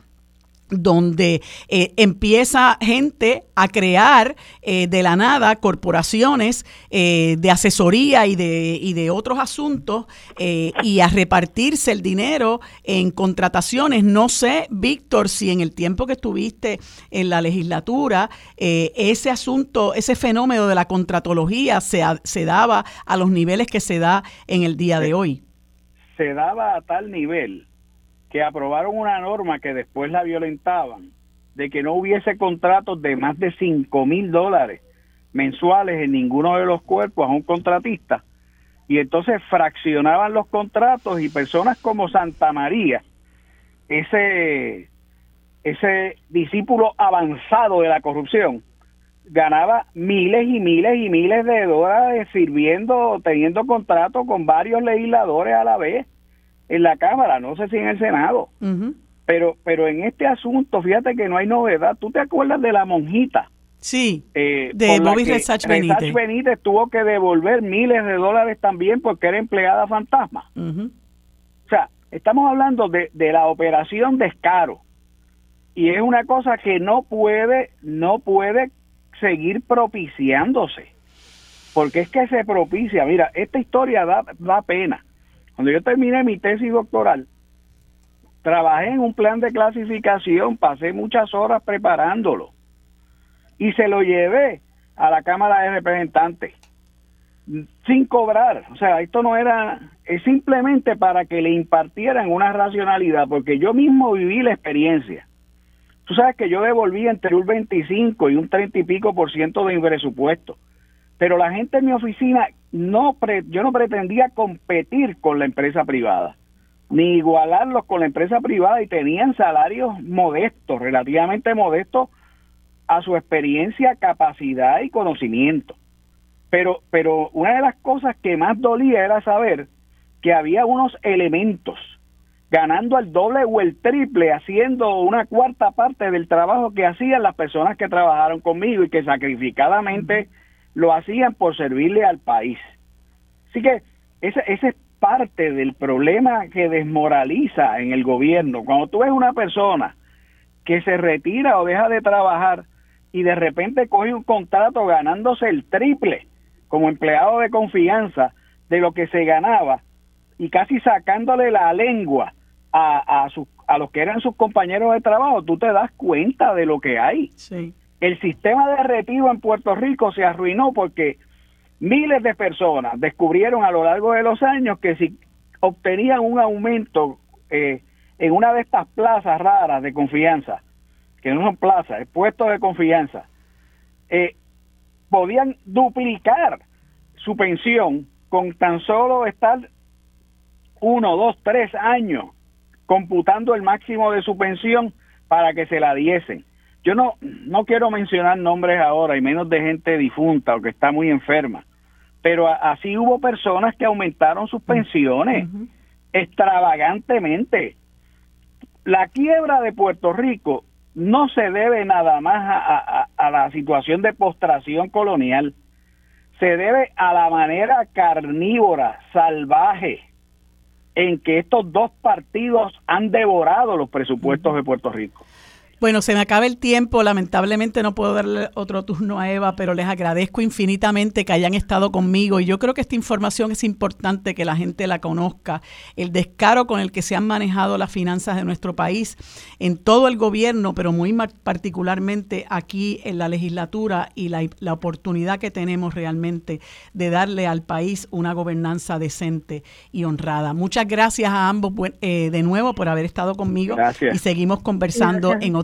donde eh, empieza gente a crear eh, de la nada corporaciones eh, de asesoría y de, y de otros asuntos y a repartirse el dinero en contrataciones. No sé, Víctor, si en el tiempo que estuviste en la legislatura, ese asunto, ese fenómeno de la contratología se, se daba a los niveles que se da en el día de hoy. Se daba a tal nivel que aprobaron una norma que después la violentaban, de que no hubiese contratos de más de 5 mil dólares mensuales en ninguno de los cuerpos a un contratista. Y entonces fraccionaban los contratos y personas como Santa María, ese, ese discípulo avanzado de la corrupción, ganaba miles y miles y miles de dólares sirviendo, teniendo contratos con varios legisladores a la vez en la Cámara, no sé si en el Senado. Pero, pero en este asunto, fíjate que no hay novedad. ¿Tú te acuerdas de la monjita? Sí, eh, de Bobby Resach Benítez. Benítez tuvo que devolver miles de dólares también porque era empleada fantasma. O sea, estamos hablando de, de la operación descaro. Y es una cosa que no puede, no puede seguir propiciándose. Porque es que se propicia. Mira, esta historia da, da pena cuando yo terminé mi tesis doctoral, trabajé en un plan de clasificación, pasé muchas horas preparándolo y se lo llevé a la Cámara de Representantes sin cobrar. O sea, esto no era, es simplemente para que le impartieran una racionalidad, porque yo mismo viví la experiencia. Tú sabes que yo devolví entre un 25 y un 30 y pico por ciento de mi presupuesto. Pero la gente en mi oficina, no yo no pretendía competir con la empresa privada, ni igualarlos con la empresa privada y tenían salarios modestos, relativamente modestos a su experiencia, capacidad y conocimiento. Pero, pero una de las cosas que más dolía era saber que había unos elementos ganando el doble o el triple, haciendo una cuarta parte del trabajo que hacían las personas que trabajaron conmigo y que sacrificadamente lo hacían por servirle al país. Así que ese, es parte del problema que desmoraliza en el gobierno. Cuando tú ves una persona que se retira o deja de trabajar y de repente coge un contrato ganándose el triple como empleado de confianza de lo que se ganaba y casi sacándole la lengua a, a, a los que eran sus compañeros de trabajo, tú te das cuenta de lo que hay. Sí el sistema de retiro en Puerto Rico se arruinó porque miles de personas descubrieron a lo largo de los años que si obtenían un aumento eh, en una de estas plazas raras de confianza, que no son plazas, es puestos de confianza, eh, podían duplicar su pensión con tan solo estar uno, dos, tres años computando el máximo de su pensión para que se la diesen. Yo no, no quiero mencionar nombres ahora, y menos de gente difunta o que está muy enferma, pero así hubo personas que aumentaron sus pensiones extravagantemente. La quiebra de Puerto Rico no se debe nada más a, a, la situación de postración colonial, se debe a la manera carnívora, salvaje, en que estos dos partidos han devorado los presupuestos de Puerto Rico. Bueno, se me acaba el tiempo, lamentablemente no puedo darle otro turno a Eva, pero les agradezco infinitamente que hayan estado conmigo y yo creo que esta información es importante que la gente la conozca. El descaro con el que se han manejado las finanzas de nuestro país en todo el gobierno, pero muy particularmente aquí en la legislatura y la, oportunidad que tenemos realmente de darle al país una gobernanza decente y honrada. Muchas gracias a ambos eh, de nuevo por haber estado conmigo y seguimos conversando en otro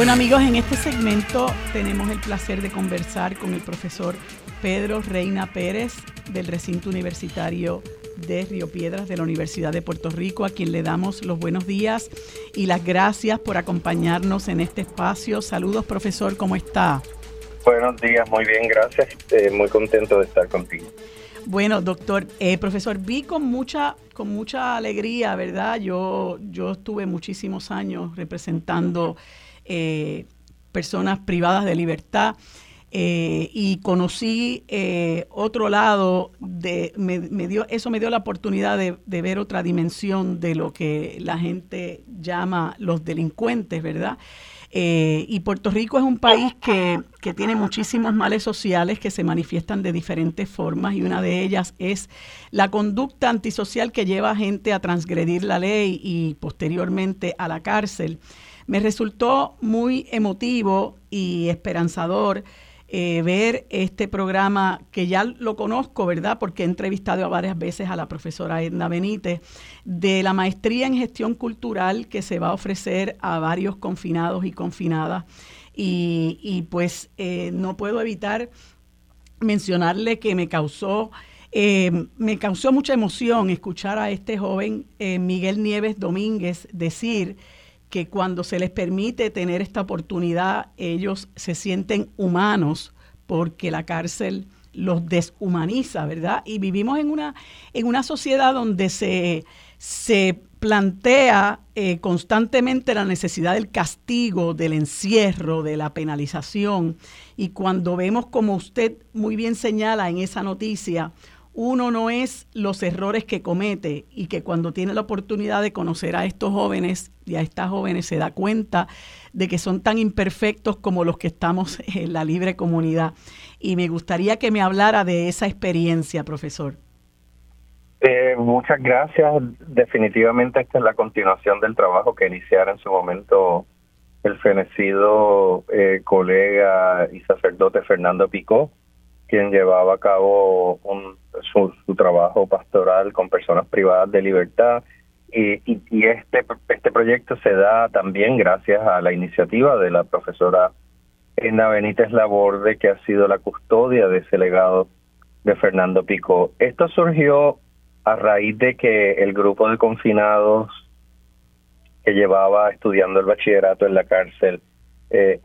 Bueno amigos, en este segmento tenemos el placer de conversar con el profesor Pedro Reina Pérez del recinto universitario de Río Piedras de la Universidad de Puerto Rico, a quien le damos los buenos días y las gracias por acompañarnos en este espacio. Saludos profesor, ¿cómo está? Buenos días, muy bien, gracias. Eh, muy contento de estar contigo. Bueno, doctor, eh, profesor, vi con mucha, con mucha alegría, ¿verdad? Yo, yo estuve muchísimos años representando eh, personas privadas de libertad. Eh, y conocí eh, otro lado de me, dio eso me dio la oportunidad de, ver otra dimensión de lo que la gente llama los delincuentes verdad y Puerto Rico es un país que, que, tiene muchísimos males sociales que se manifiestan de diferentes formas y una de ellas es la conducta antisocial que lleva a gente a transgredir la ley y posteriormente a la cárcel me resultó muy emotivo y esperanzador eh, ver este programa que ya lo conozco, ¿verdad? Porque he entrevistado varias veces a la profesora Edna Benítez, de la maestría en gestión cultural que se va a ofrecer a varios confinados y confinadas. Y, pues eh, no puedo evitar mencionarle que me causó... Eh, me causó mucha emoción escuchar a este joven Miguel Nieves Domínguez decir que cuando se les permite tener esta oportunidad, ellos se sienten humanos porque la cárcel los deshumaniza, ¿verdad? Y vivimos en una, en una sociedad donde se, se plantea eh, constantemente la necesidad del castigo, del encierro, de la penalización. Y cuando vemos, como usted muy bien señala en esa noticia, uno no es los errores que comete y que cuando tiene la oportunidad de conocer a estos jóvenes y a estas jóvenes se da cuenta de que son tan imperfectos como los que estamos en la libre comunidad. Y me gustaría que me hablara de esa experiencia, profesor. Eh, muchas gracias. Definitivamente esta es la continuación del trabajo que iniciara en su momento el fenecido eh, colega y sacerdote Fernando Picó, quien llevaba a cabo un su, trabajo pastoral con personas privadas de libertad. Y, y, este, este proyecto se da también gracias a la iniciativa de la profesora Ena Benítez Laborde, que ha sido la custodia de ese legado de Fernando Pico. Esto surgió a raíz de que el grupo de confinados que llevaba estudiando el bachillerato en la cárcel eh,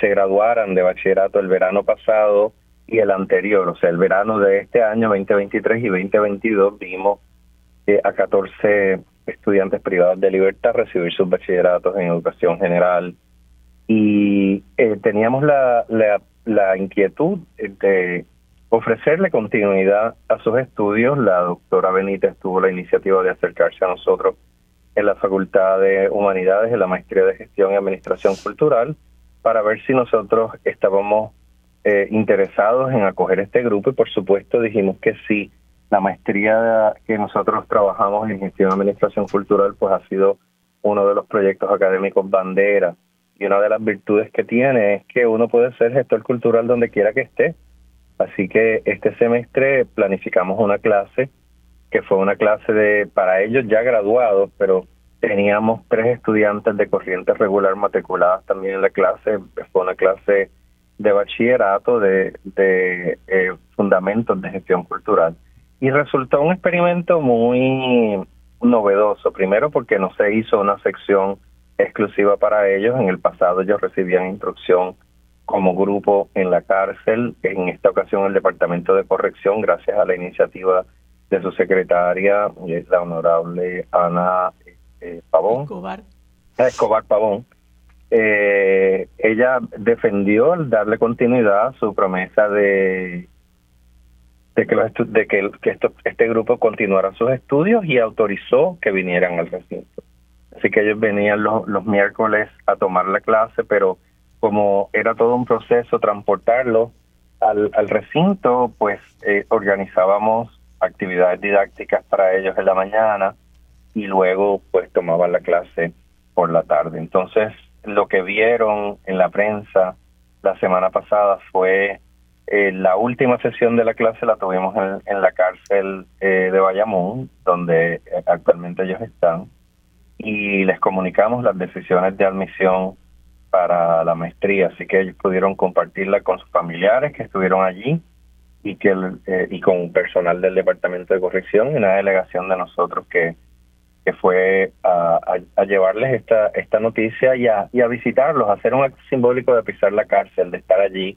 se graduaran de bachillerato el verano pasado y el anterior, o sea, el verano de este año 2023 y 2022 vimos eh, a 14 estudiantes privados de libertad recibir sus bachilleratos en educación general y eh, teníamos la, la, la inquietud de ofrecerle continuidad a sus estudios. La doctora Benítez tuvo la iniciativa de acercarse a nosotros en la Facultad de Humanidades, en la Maestría de Gestión y Administración Cultural, para ver si nosotros estábamos eh, interesados en acoger este grupo y por supuesto dijimos que sí. La maestría que nosotros trabajamos en gestión de administración cultural pues ha sido uno de los proyectos académicos bandera y una de las virtudes que tiene es que uno puede ser gestor cultural donde quiera que esté. Así que este semestre planificamos una clase que fue una clase de para ellos ya graduados, pero teníamos tres estudiantes de corriente regular matriculadas también en la clase. Fue una clase de bachillerato de, de eh, fundamentos de gestión cultural. Y resultó un experimento muy novedoso, primero porque no se hizo una sección exclusiva para ellos, en el pasado ellos recibían instrucción como grupo en la cárcel, en esta ocasión el Departamento de Corrección, gracias a la iniciativa de su secretaria, la honorable Ana eh, Pavón. Escobar. Escobar Pavón eh, ella defendió al darle continuidad a su promesa de de que, de que, esto, este grupo continuara sus estudios y autorizó que vinieran al recinto. Así que ellos venían los, los miércoles a tomar la clase, pero como era todo un proceso transportarlo al, al recinto, pues eh, organizábamos actividades didácticas para ellos en la mañana y luego pues tomaban la clase por la tarde. Entonces, lo que vieron en la prensa la semana pasada fue eh, la última sesión de la clase la tuvimos en, la cárcel eh, de Bayamón, donde actualmente ellos están, y les comunicamos las decisiones de admisión para la maestría, así que ellos pudieron compartirla con sus familiares que estuvieron allí y que eh, y con personal del departamento de corrección y una delegación de nosotros que que fue a, a, llevarles esta esta noticia y a, y a visitarlos, a hacer un acto simbólico de pisar la cárcel, de estar allí,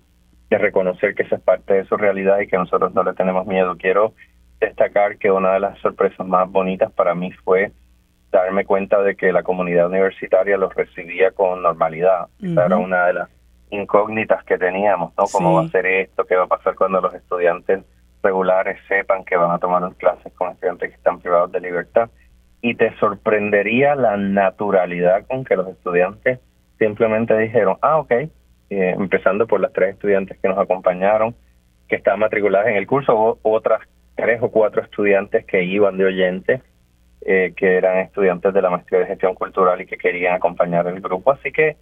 de reconocer que esa es parte de su realidad y que nosotros no le tenemos miedo. Quiero destacar que una de las sorpresas más bonitas para mí fue darme cuenta de que la comunidad universitaria los recibía con normalidad. Esa era una de las incógnitas que teníamos, ¿no? ¿Cómo va a ser esto? ¿Qué va a pasar cuando los estudiantes regulares sepan que van a tomar clases con estudiantes que están privados de libertad? y te sorprendería la naturalidad con que los estudiantes simplemente dijeron, ah, ok, eh, empezando por las tres estudiantes que nos acompañaron, que estaban matriculadas en el curso, o otras tres o cuatro estudiantes que iban de oyentes, eh, que eran estudiantes de la maestría de gestión cultural y que querían acompañar el grupo. Así que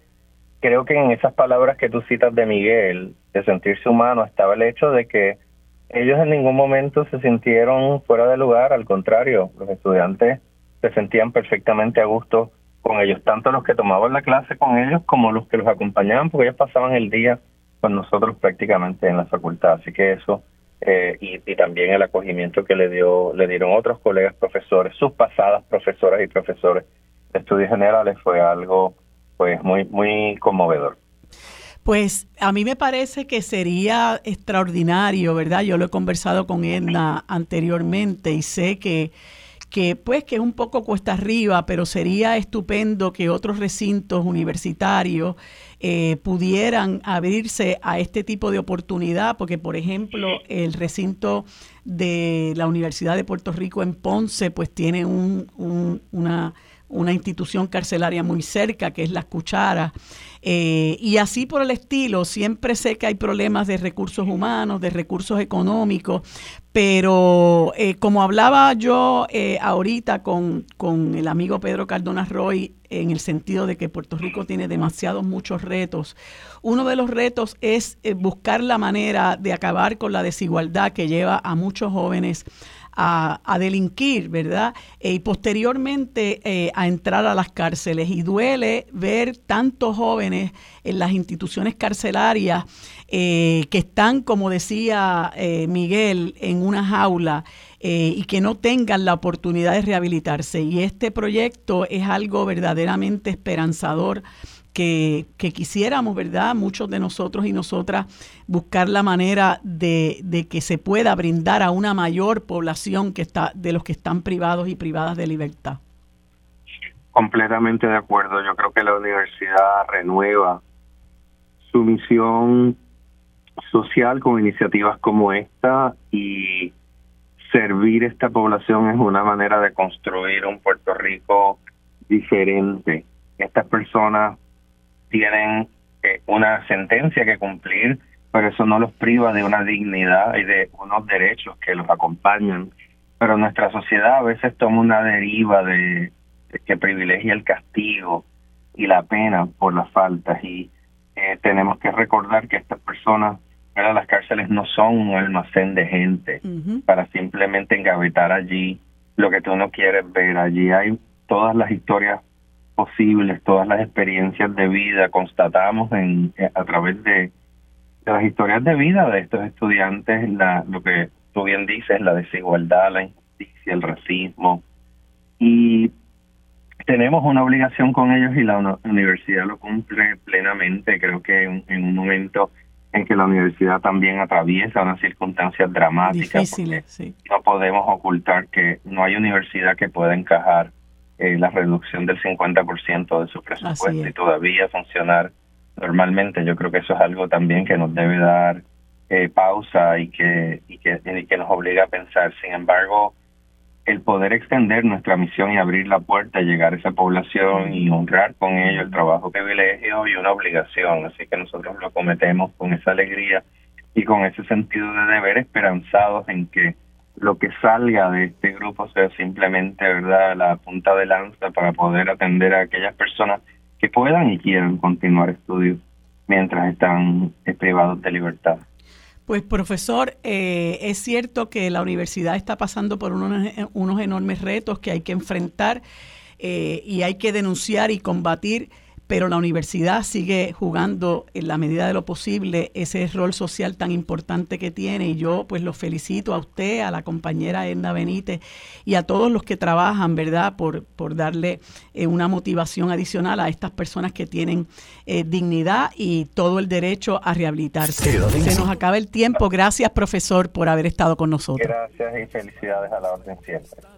creo que en esas palabras que tú citas de Miguel, de sentirse humano, estaba el hecho de que ellos en ningún momento se sintieron fuera de lugar, al contrario, los estudiantes se sentían perfectamente a gusto con ellos, tanto los que tomaban la clase con ellos como los que los acompañaban, porque ellos pasaban el día con nosotros prácticamente en la facultad. Así que eso eh, y, también el acogimiento que le dio le dieron otros colegas profesores, sus pasadas profesoras y profesores de estudios generales fue algo pues muy muy conmovedor. Pues a mí me parece que sería extraordinario, ¿verdad? Yo lo he conversado con Edna anteriormente y sé que que pues que es un poco cuesta arriba, pero sería estupendo que otros recintos universitarios eh, pudieran abrirse a este tipo de oportunidad, porque por ejemplo el recinto de la Universidad de Puerto Rico en Ponce pues tiene un, una una institución carcelaria muy cerca, que es Las Cucharas, eh, y así por el estilo. Siempre sé que hay problemas de recursos humanos, de recursos económicos, pero eh, como hablaba yo eh, ahorita con, con, el amigo Pedro Cardona Roy, en el sentido de que Puerto Rico tiene demasiados muchos retos, uno de los retos es buscar la manera de acabar con la desigualdad que lleva a muchos jóvenes a, delinquir, ¿verdad? Eh, y posteriormente eh, a entrar a las cárceles. Y duele ver tantos jóvenes en las instituciones carcelarias eh, que están, como decía Miguel, en una jaula. y que no tengan la oportunidad de rehabilitarse. Y este proyecto es algo verdaderamente esperanzador que, quisiéramos, ¿verdad? Muchos de nosotros y nosotras buscar la manera de, que se pueda brindar a una mayor población que está de los que están privados y privadas de libertad. Completamente de acuerdo. Yo creo que la universidad renueva su misión social con iniciativas como esta y servir esta población es una manera de construir un Puerto Rico diferente. Estas personas tienen eh, una sentencia que cumplir, pero eso no los priva de una dignidad y de unos derechos que los acompañan. Pero nuestra sociedad a veces toma una deriva de, que privilegia el castigo y la pena por las faltas y eh, tenemos que recordar que estas personas las cárceles no son un almacén de gente para simplemente engavetar allí lo que tú no quieres ver. Allí hay todas las historias posibles, todas las experiencias de vida, constatamos en, eh, a través de, las historias de vida de estos estudiantes, la, lo que tú bien dices, la desigualdad, la injusticia, el racismo. Y tenemos una obligación con ellos y la universidad lo cumple plenamente. Creo que en, un momento en que la universidad también atraviesa unas circunstancias dramáticas. sí. No podemos ocultar que no hay universidad que pueda encajar eh, la reducción del 50% de su presupuesto y todavía funcionar normalmente. Yo creo que eso es algo también que nos debe dar eh, pausa y que, y que, y que nos obliga a pensar. Sin embargo, el poder extender nuestra misión y abrir la puerta, llegar a esa población y honrar con ello el trabajo privilegio y una obligación. Así que nosotros lo cometemos con esa alegría y con ese sentido de deber esperanzados en que lo que salga de este grupo sea simplemente verdad la punta de lanza para poder atender a aquellas personas que puedan y quieran continuar estudios mientras están eh, privados de libertad. Pues profesor, eh, es cierto que la universidad está pasando por unos, unos enormes retos que hay que enfrentar eh, y hay que denunciar y combatir pero la universidad sigue jugando en la medida de lo posible ese rol social tan importante que tiene y yo pues los felicito a usted, a la compañera Edna Benítez y a todos los que trabajan, ¿verdad? Por, por darle eh, una motivación adicional a estas personas que tienen eh, dignidad y todo el derecho a rehabilitarse. Se nos acaba el tiempo. Gracias, profesor, por haber estado con nosotros. Gracias y felicidades a la orden siempre.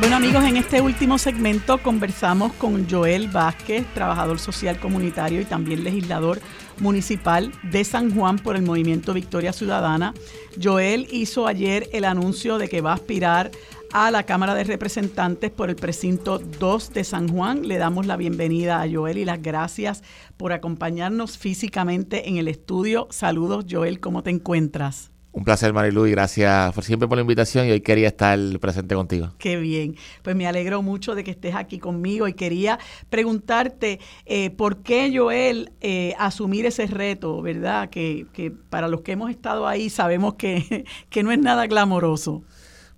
Bueno amigos, en este último segmento conversamos con Joel Vázquez, trabajador social comunitario y también legislador municipal de San Juan por el movimiento Victoria Ciudadana. Joel hizo ayer el anuncio de que va a aspirar a la Cámara de Representantes por el precinto 2 de San Juan. Le damos la bienvenida a Joel y las gracias por acompañarnos físicamente en el estudio. Saludos Joel, ¿cómo te encuentras? Un placer, Marilu, y gracias por siempre por la invitación y hoy quería estar presente contigo. Qué bien. Pues me alegro mucho de que estés aquí conmigo y quería preguntarte eh, por qué Joel eh, asumir ese reto, ¿verdad? Que, que, para los que hemos estado ahí sabemos que, que no es nada glamoroso.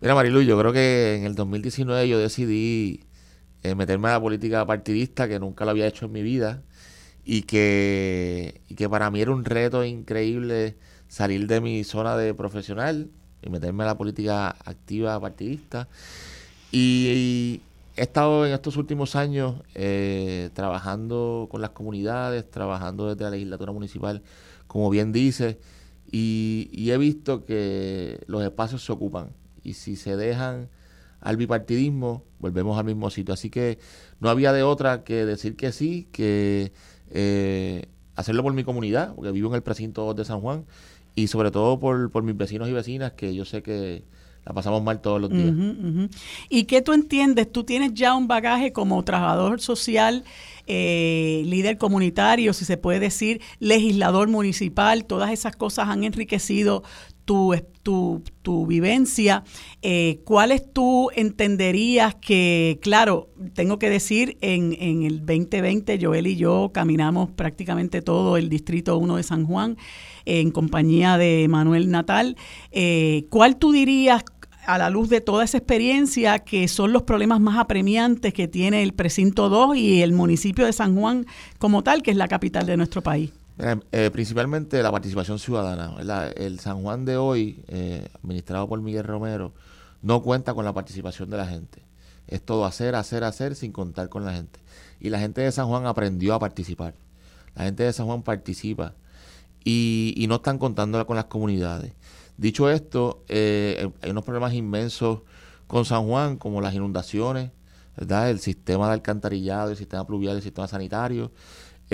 Mira, Marilu, yo creo que en el 2019 yo decidí eh, meterme a la política partidista, que nunca lo había hecho en mi vida, y que, y que para mí era un reto increíble salir de mi zona de profesional y meterme en la política activa partidista. Y, he estado en estos últimos años eh, trabajando con las comunidades, trabajando desde la legislatura municipal, como bien dice, y, he visto que los espacios se ocupan. Y si se dejan al bipartidismo, volvemos al mismo sitio. Así que no había de otra que decir que sí, que eh, hacerlo por mi comunidad, porque vivo en el precinto de San Juan, y sobre todo por, por mis vecinos y vecinas, que yo sé que la pasamos mal todos los días. ¿Y qué tú entiendes? Tú tienes ya un bagaje como trabajador social, eh, líder comunitario, si se puede decir, legislador municipal, todas esas cosas han enriquecido tu, tu, tu vivencia. Eh, ¿Cuáles tú entenderías que, claro, tengo que decir, en, en el 2020 Joel y yo caminamos prácticamente todo el Distrito 1 de San Juan en compañía de Manuel Natal. Eh, ¿Cuál tú dirías a la luz de toda esa experiencia que son los problemas más apremiantes que tiene el precinto 2 y el municipio de San Juan como tal, que es la capital de nuestro país? Eh, principalmente la participación ciudadana. El San Juan de hoy, eh, administrado por Miguel Romero, no cuenta con la participación de la gente. Es todo hacer, hacer, hacer sin contar con la gente. Y la gente de San Juan aprendió a participar. La gente de San Juan participa y, no están contando con las comunidades. Dicho esto, eh, hay unos problemas inmensos con San Juan, como las inundaciones, ¿verdad? el sistema de alcantarillado, el sistema pluvial, el sistema sanitario.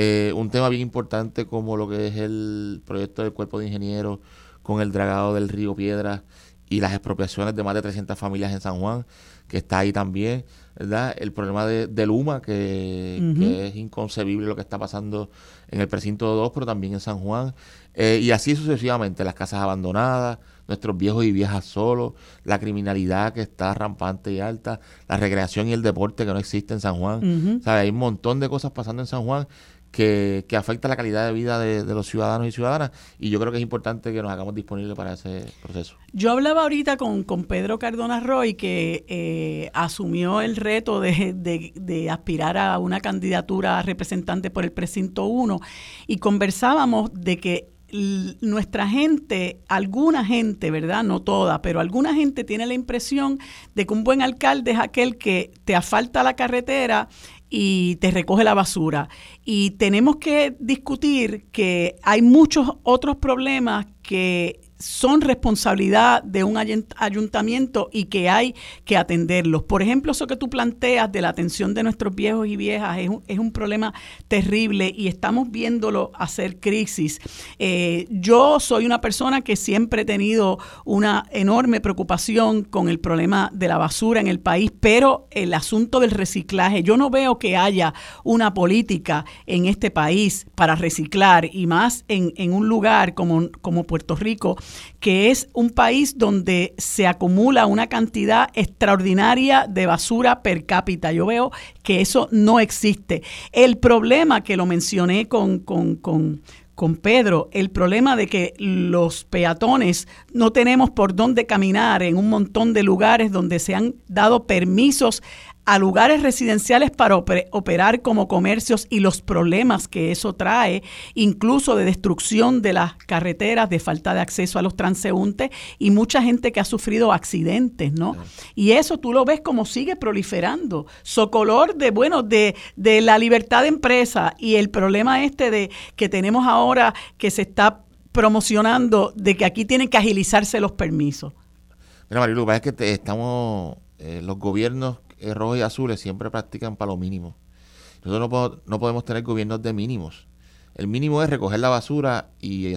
Eh, un tema bien importante como lo que es el proyecto del cuerpo de ingenieros con el dragado del río Piedras y las expropiaciones de más de 300 familias en San Juan, que está ahí también, ¿verdad? El problema de, Luma, que, es inconcebible lo que está pasando en el precinto 2, pero también en San Juan, eh, y así sucesivamente, las casas abandonadas, nuestros viejos y viejas solos, la criminalidad que está rampante y alta, la recreación y el deporte que no existe en San Juan. Hay un montón de cosas pasando en San Juan que, que afecta la calidad de vida de, los ciudadanos y ciudadanas y yo creo que es importante que nos hagamos disponibles para ese proceso. Yo hablaba ahorita con, con Pedro Cardona Roy que eh, asumió el reto de, de, aspirar a una candidatura a representante por el precinto 1 y conversábamos de que nuestra gente, alguna gente, ¿verdad? No toda, pero alguna gente tiene la impresión de que un buen alcalde es aquel que te asfalta la carretera y te recoge la basura. Y tenemos que discutir que hay muchos otros problemas que son responsabilidad de un ayuntamiento y que hay que atenderlos. Por ejemplo, eso que tú planteas de la atención de nuestros viejos y viejas es un, es un problema terrible y estamos viéndolo hacer crisis. Eh, yo soy una persona que siempre he tenido una enorme preocupación con el problema de la basura en el país, pero el asunto del reciclaje, yo no veo que haya una política en este país para reciclar y más en, en un lugar como, como Puerto Rico que es un país donde se acumula una cantidad extraordinaria de basura per cápita. Yo veo que eso no existe. El problema que lo mencioné con, con, con con Pedro el problema de que los peatones no tenemos por dónde caminar en un montón de lugares donde se han dado permisos a lugares residenciales para operar como comercios y los problemas que eso trae, incluso de destrucción de las carreteras, de falta de acceso a los transeúntes y mucha gente que ha sufrido accidentes, ¿no? Y eso tú lo ves como sigue proliferando. Socolor de, bueno, de, de la libertad de empresa y el problema este de que tenemos ahora que se está promocionando de que aquí tienen que agilizarse los permisos. Mira, Marilu, es que estamos, eh, los gobiernos eh, rojos y azules siempre practican para lo mínimo. Nosotros no, podemos tener gobiernos de mínimos. El mínimo es recoger la basura y,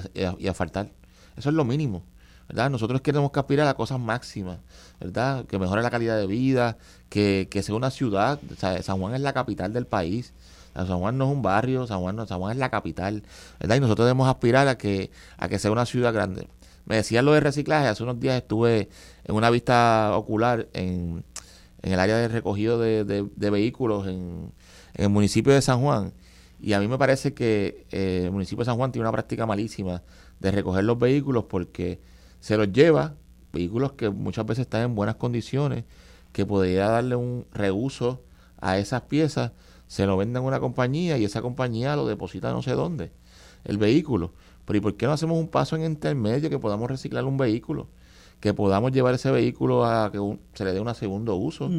asfaltar. Eso es lo mínimo. ¿verdad? Nosotros queremos que aspirar a cosas máximas, ¿verdad? Que mejore la calidad de vida, que, sea una ciudad. San Juan es la capital del país. San Juan no es un barrio, San Juan, no, San Juan es la capital, ¿verdad? Y nosotros debemos aspirar a que, a que sea una ciudad grande. Me decía lo de reciclaje, hace unos días estuve en una vista ocular en, en el área de recogido de, vehículos en, el municipio de San Juan. Y a mí me parece que eh, el municipio de San Juan tiene una práctica malísima de recoger los vehículos porque se los lleva, vehículos que muchas veces están en buenas condiciones, que podría darle un reuso a esas piezas, se lo venden a una compañía y esa compañía lo deposita no sé dónde, el vehículo. Pero ¿y por qué no hacemos un paso en intermedio que podamos reciclar un vehículo? Que podamos llevar ese vehículo a que se le dé un segundo uso,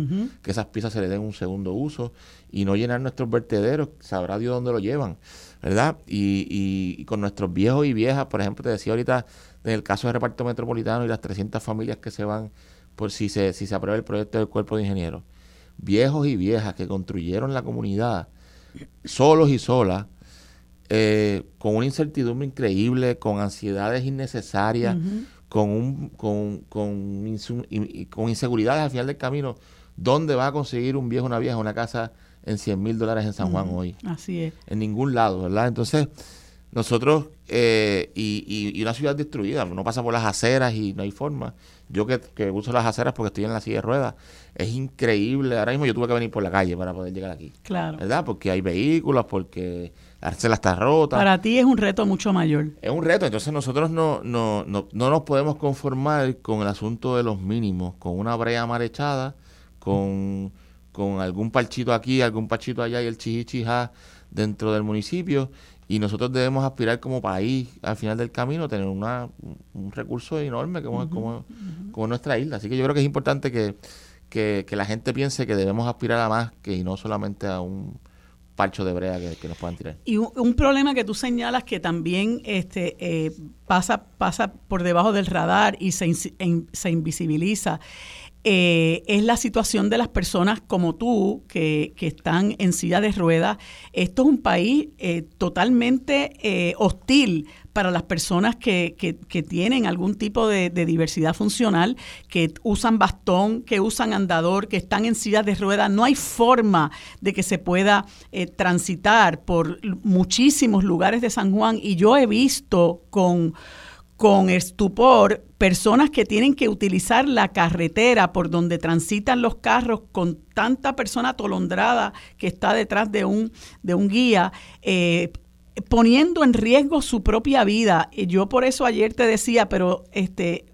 que esas piezas se le den un segundo uso y no llenar nuestros vertederos, sabrá Dios dónde lo llevan, ¿verdad? Y, y, con nuestros viejos y viejas, por ejemplo, te decía ahorita en el caso del reparto metropolitano y las 300 familias que se van por si se, si se aprueba el proyecto del cuerpo de ingenieros, viejos y viejas que construyeron la comunidad solos y solas, eh, con una incertidumbre increíble, con ansiedades innecesarias, con, un, con, con, con inseguridades al final del camino, ¿dónde va a conseguir un viejo, una vieja, una casa en 100 mil dólares en San Juan hoy? Así es. En ningún lado, ¿verdad? Entonces, nosotros, eh, y, y, una ciudad destruida, no pasa por las aceras y no hay forma. Yo que, que, uso las aceras porque estoy en la silla de ruedas, es increíble. Ahora mismo yo tuve que venir por la calle para poder llegar aquí. Claro. ¿Verdad? Porque hay vehículos, porque la está rota. Para ti es un reto mucho mayor. Es un reto, entonces nosotros no, no, no, no nos podemos conformar con el asunto de los mínimos, con una brea mal echada, con, con algún parchito aquí, algún parchito allá y el chichichija dentro del municipio. Y nosotros debemos aspirar como país, al final del camino, tener una, un recurso enorme como, como, como, nuestra isla. Así que yo creo que es importante que, que, que la gente piense que debemos aspirar a más que y no solamente a un parcho de brea que, nos puedan tirar. Y un, problema que tú señalas que también este, eh, pasa, pasa por debajo del radar y se, se invisibiliza eh, es la situación de las personas como tú que, que, están en silla de ruedas. Esto es un país eh, totalmente eh, hostil para las personas que, que, tienen algún tipo de, diversidad funcional, que usan bastón, que usan andador, que están en silla de ruedas. No hay forma de que se pueda transitar por muchísimos lugares de San Juan y yo he visto con con estupor personas que tienen que utilizar la carretera por donde transitan los carros con tanta persona atolondrada que está detrás de un, de un guía, eh, poniendo en riesgo su propia vida. Y yo por eso ayer te decía, pero este,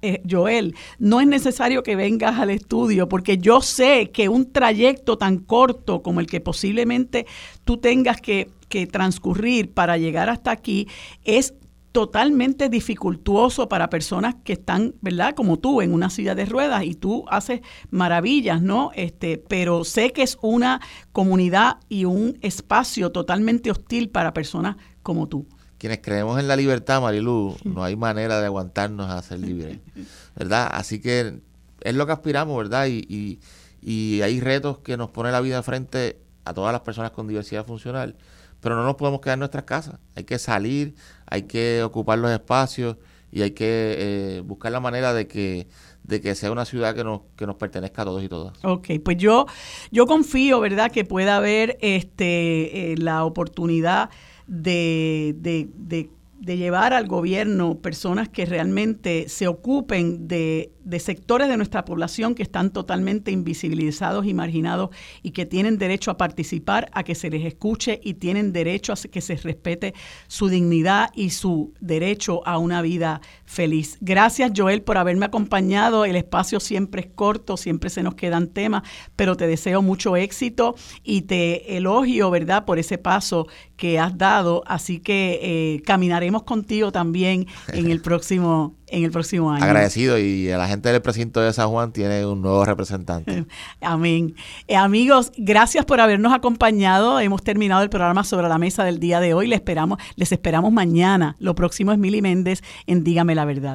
eh, Joel, no es necesario que vengas al estudio porque yo sé que un trayecto tan corto como el que posiblemente tú tengas que, que transcurrir para llegar hasta aquí es totalmente dificultuoso para personas que están, ¿verdad? Como tú en una silla de ruedas y tú haces maravillas, ¿no? Este, pero sé que es una comunidad y un espacio totalmente hostil para personas como tú. quienes creemos en la libertad, Marilu, no hay manera de aguantarnos a ser libres, ¿verdad? Así que es lo que aspiramos, ¿verdad? Y, y, hay retos que nos pone la vida frente a todas las personas con diversidad funcional, pero no nos podemos quedar en nuestras casas. Hay que salir, hay que ocupar los espacios y hay que eh, buscar la manera de que de que sea una ciudad que nos, que nos pertenezca a todos y todas. Ok, pues yo, yo confío, ¿verdad?, que pueda haber este, eh, la oportunidad de, de, de de llevar al gobierno personas que realmente se ocupen de, sectores de nuestra población que están totalmente invisibilizados y marginados y que tienen derecho a participar, a que se les escuche y tienen derecho a que se respete su dignidad y su derecho a una vida feliz. Gracias Joel por haberme acompañado. El espacio siempre es corto, siempre se nos quedan temas, pero te deseo mucho éxito y te elogio, ¿verdad?, por ese paso que has dado. Así que eh, caminaremos contigo también en el próximo en el próximo año. Agradecido y la gente del precinto de San Juan tiene un nuevo representante. Amén. Eh, amigos, gracias por habernos acompañado. Hemos terminado el programa sobre la mesa del día de hoy. Les esperamos, les esperamos mañana. Lo próximo es Mili Méndez en Dígame la verdad.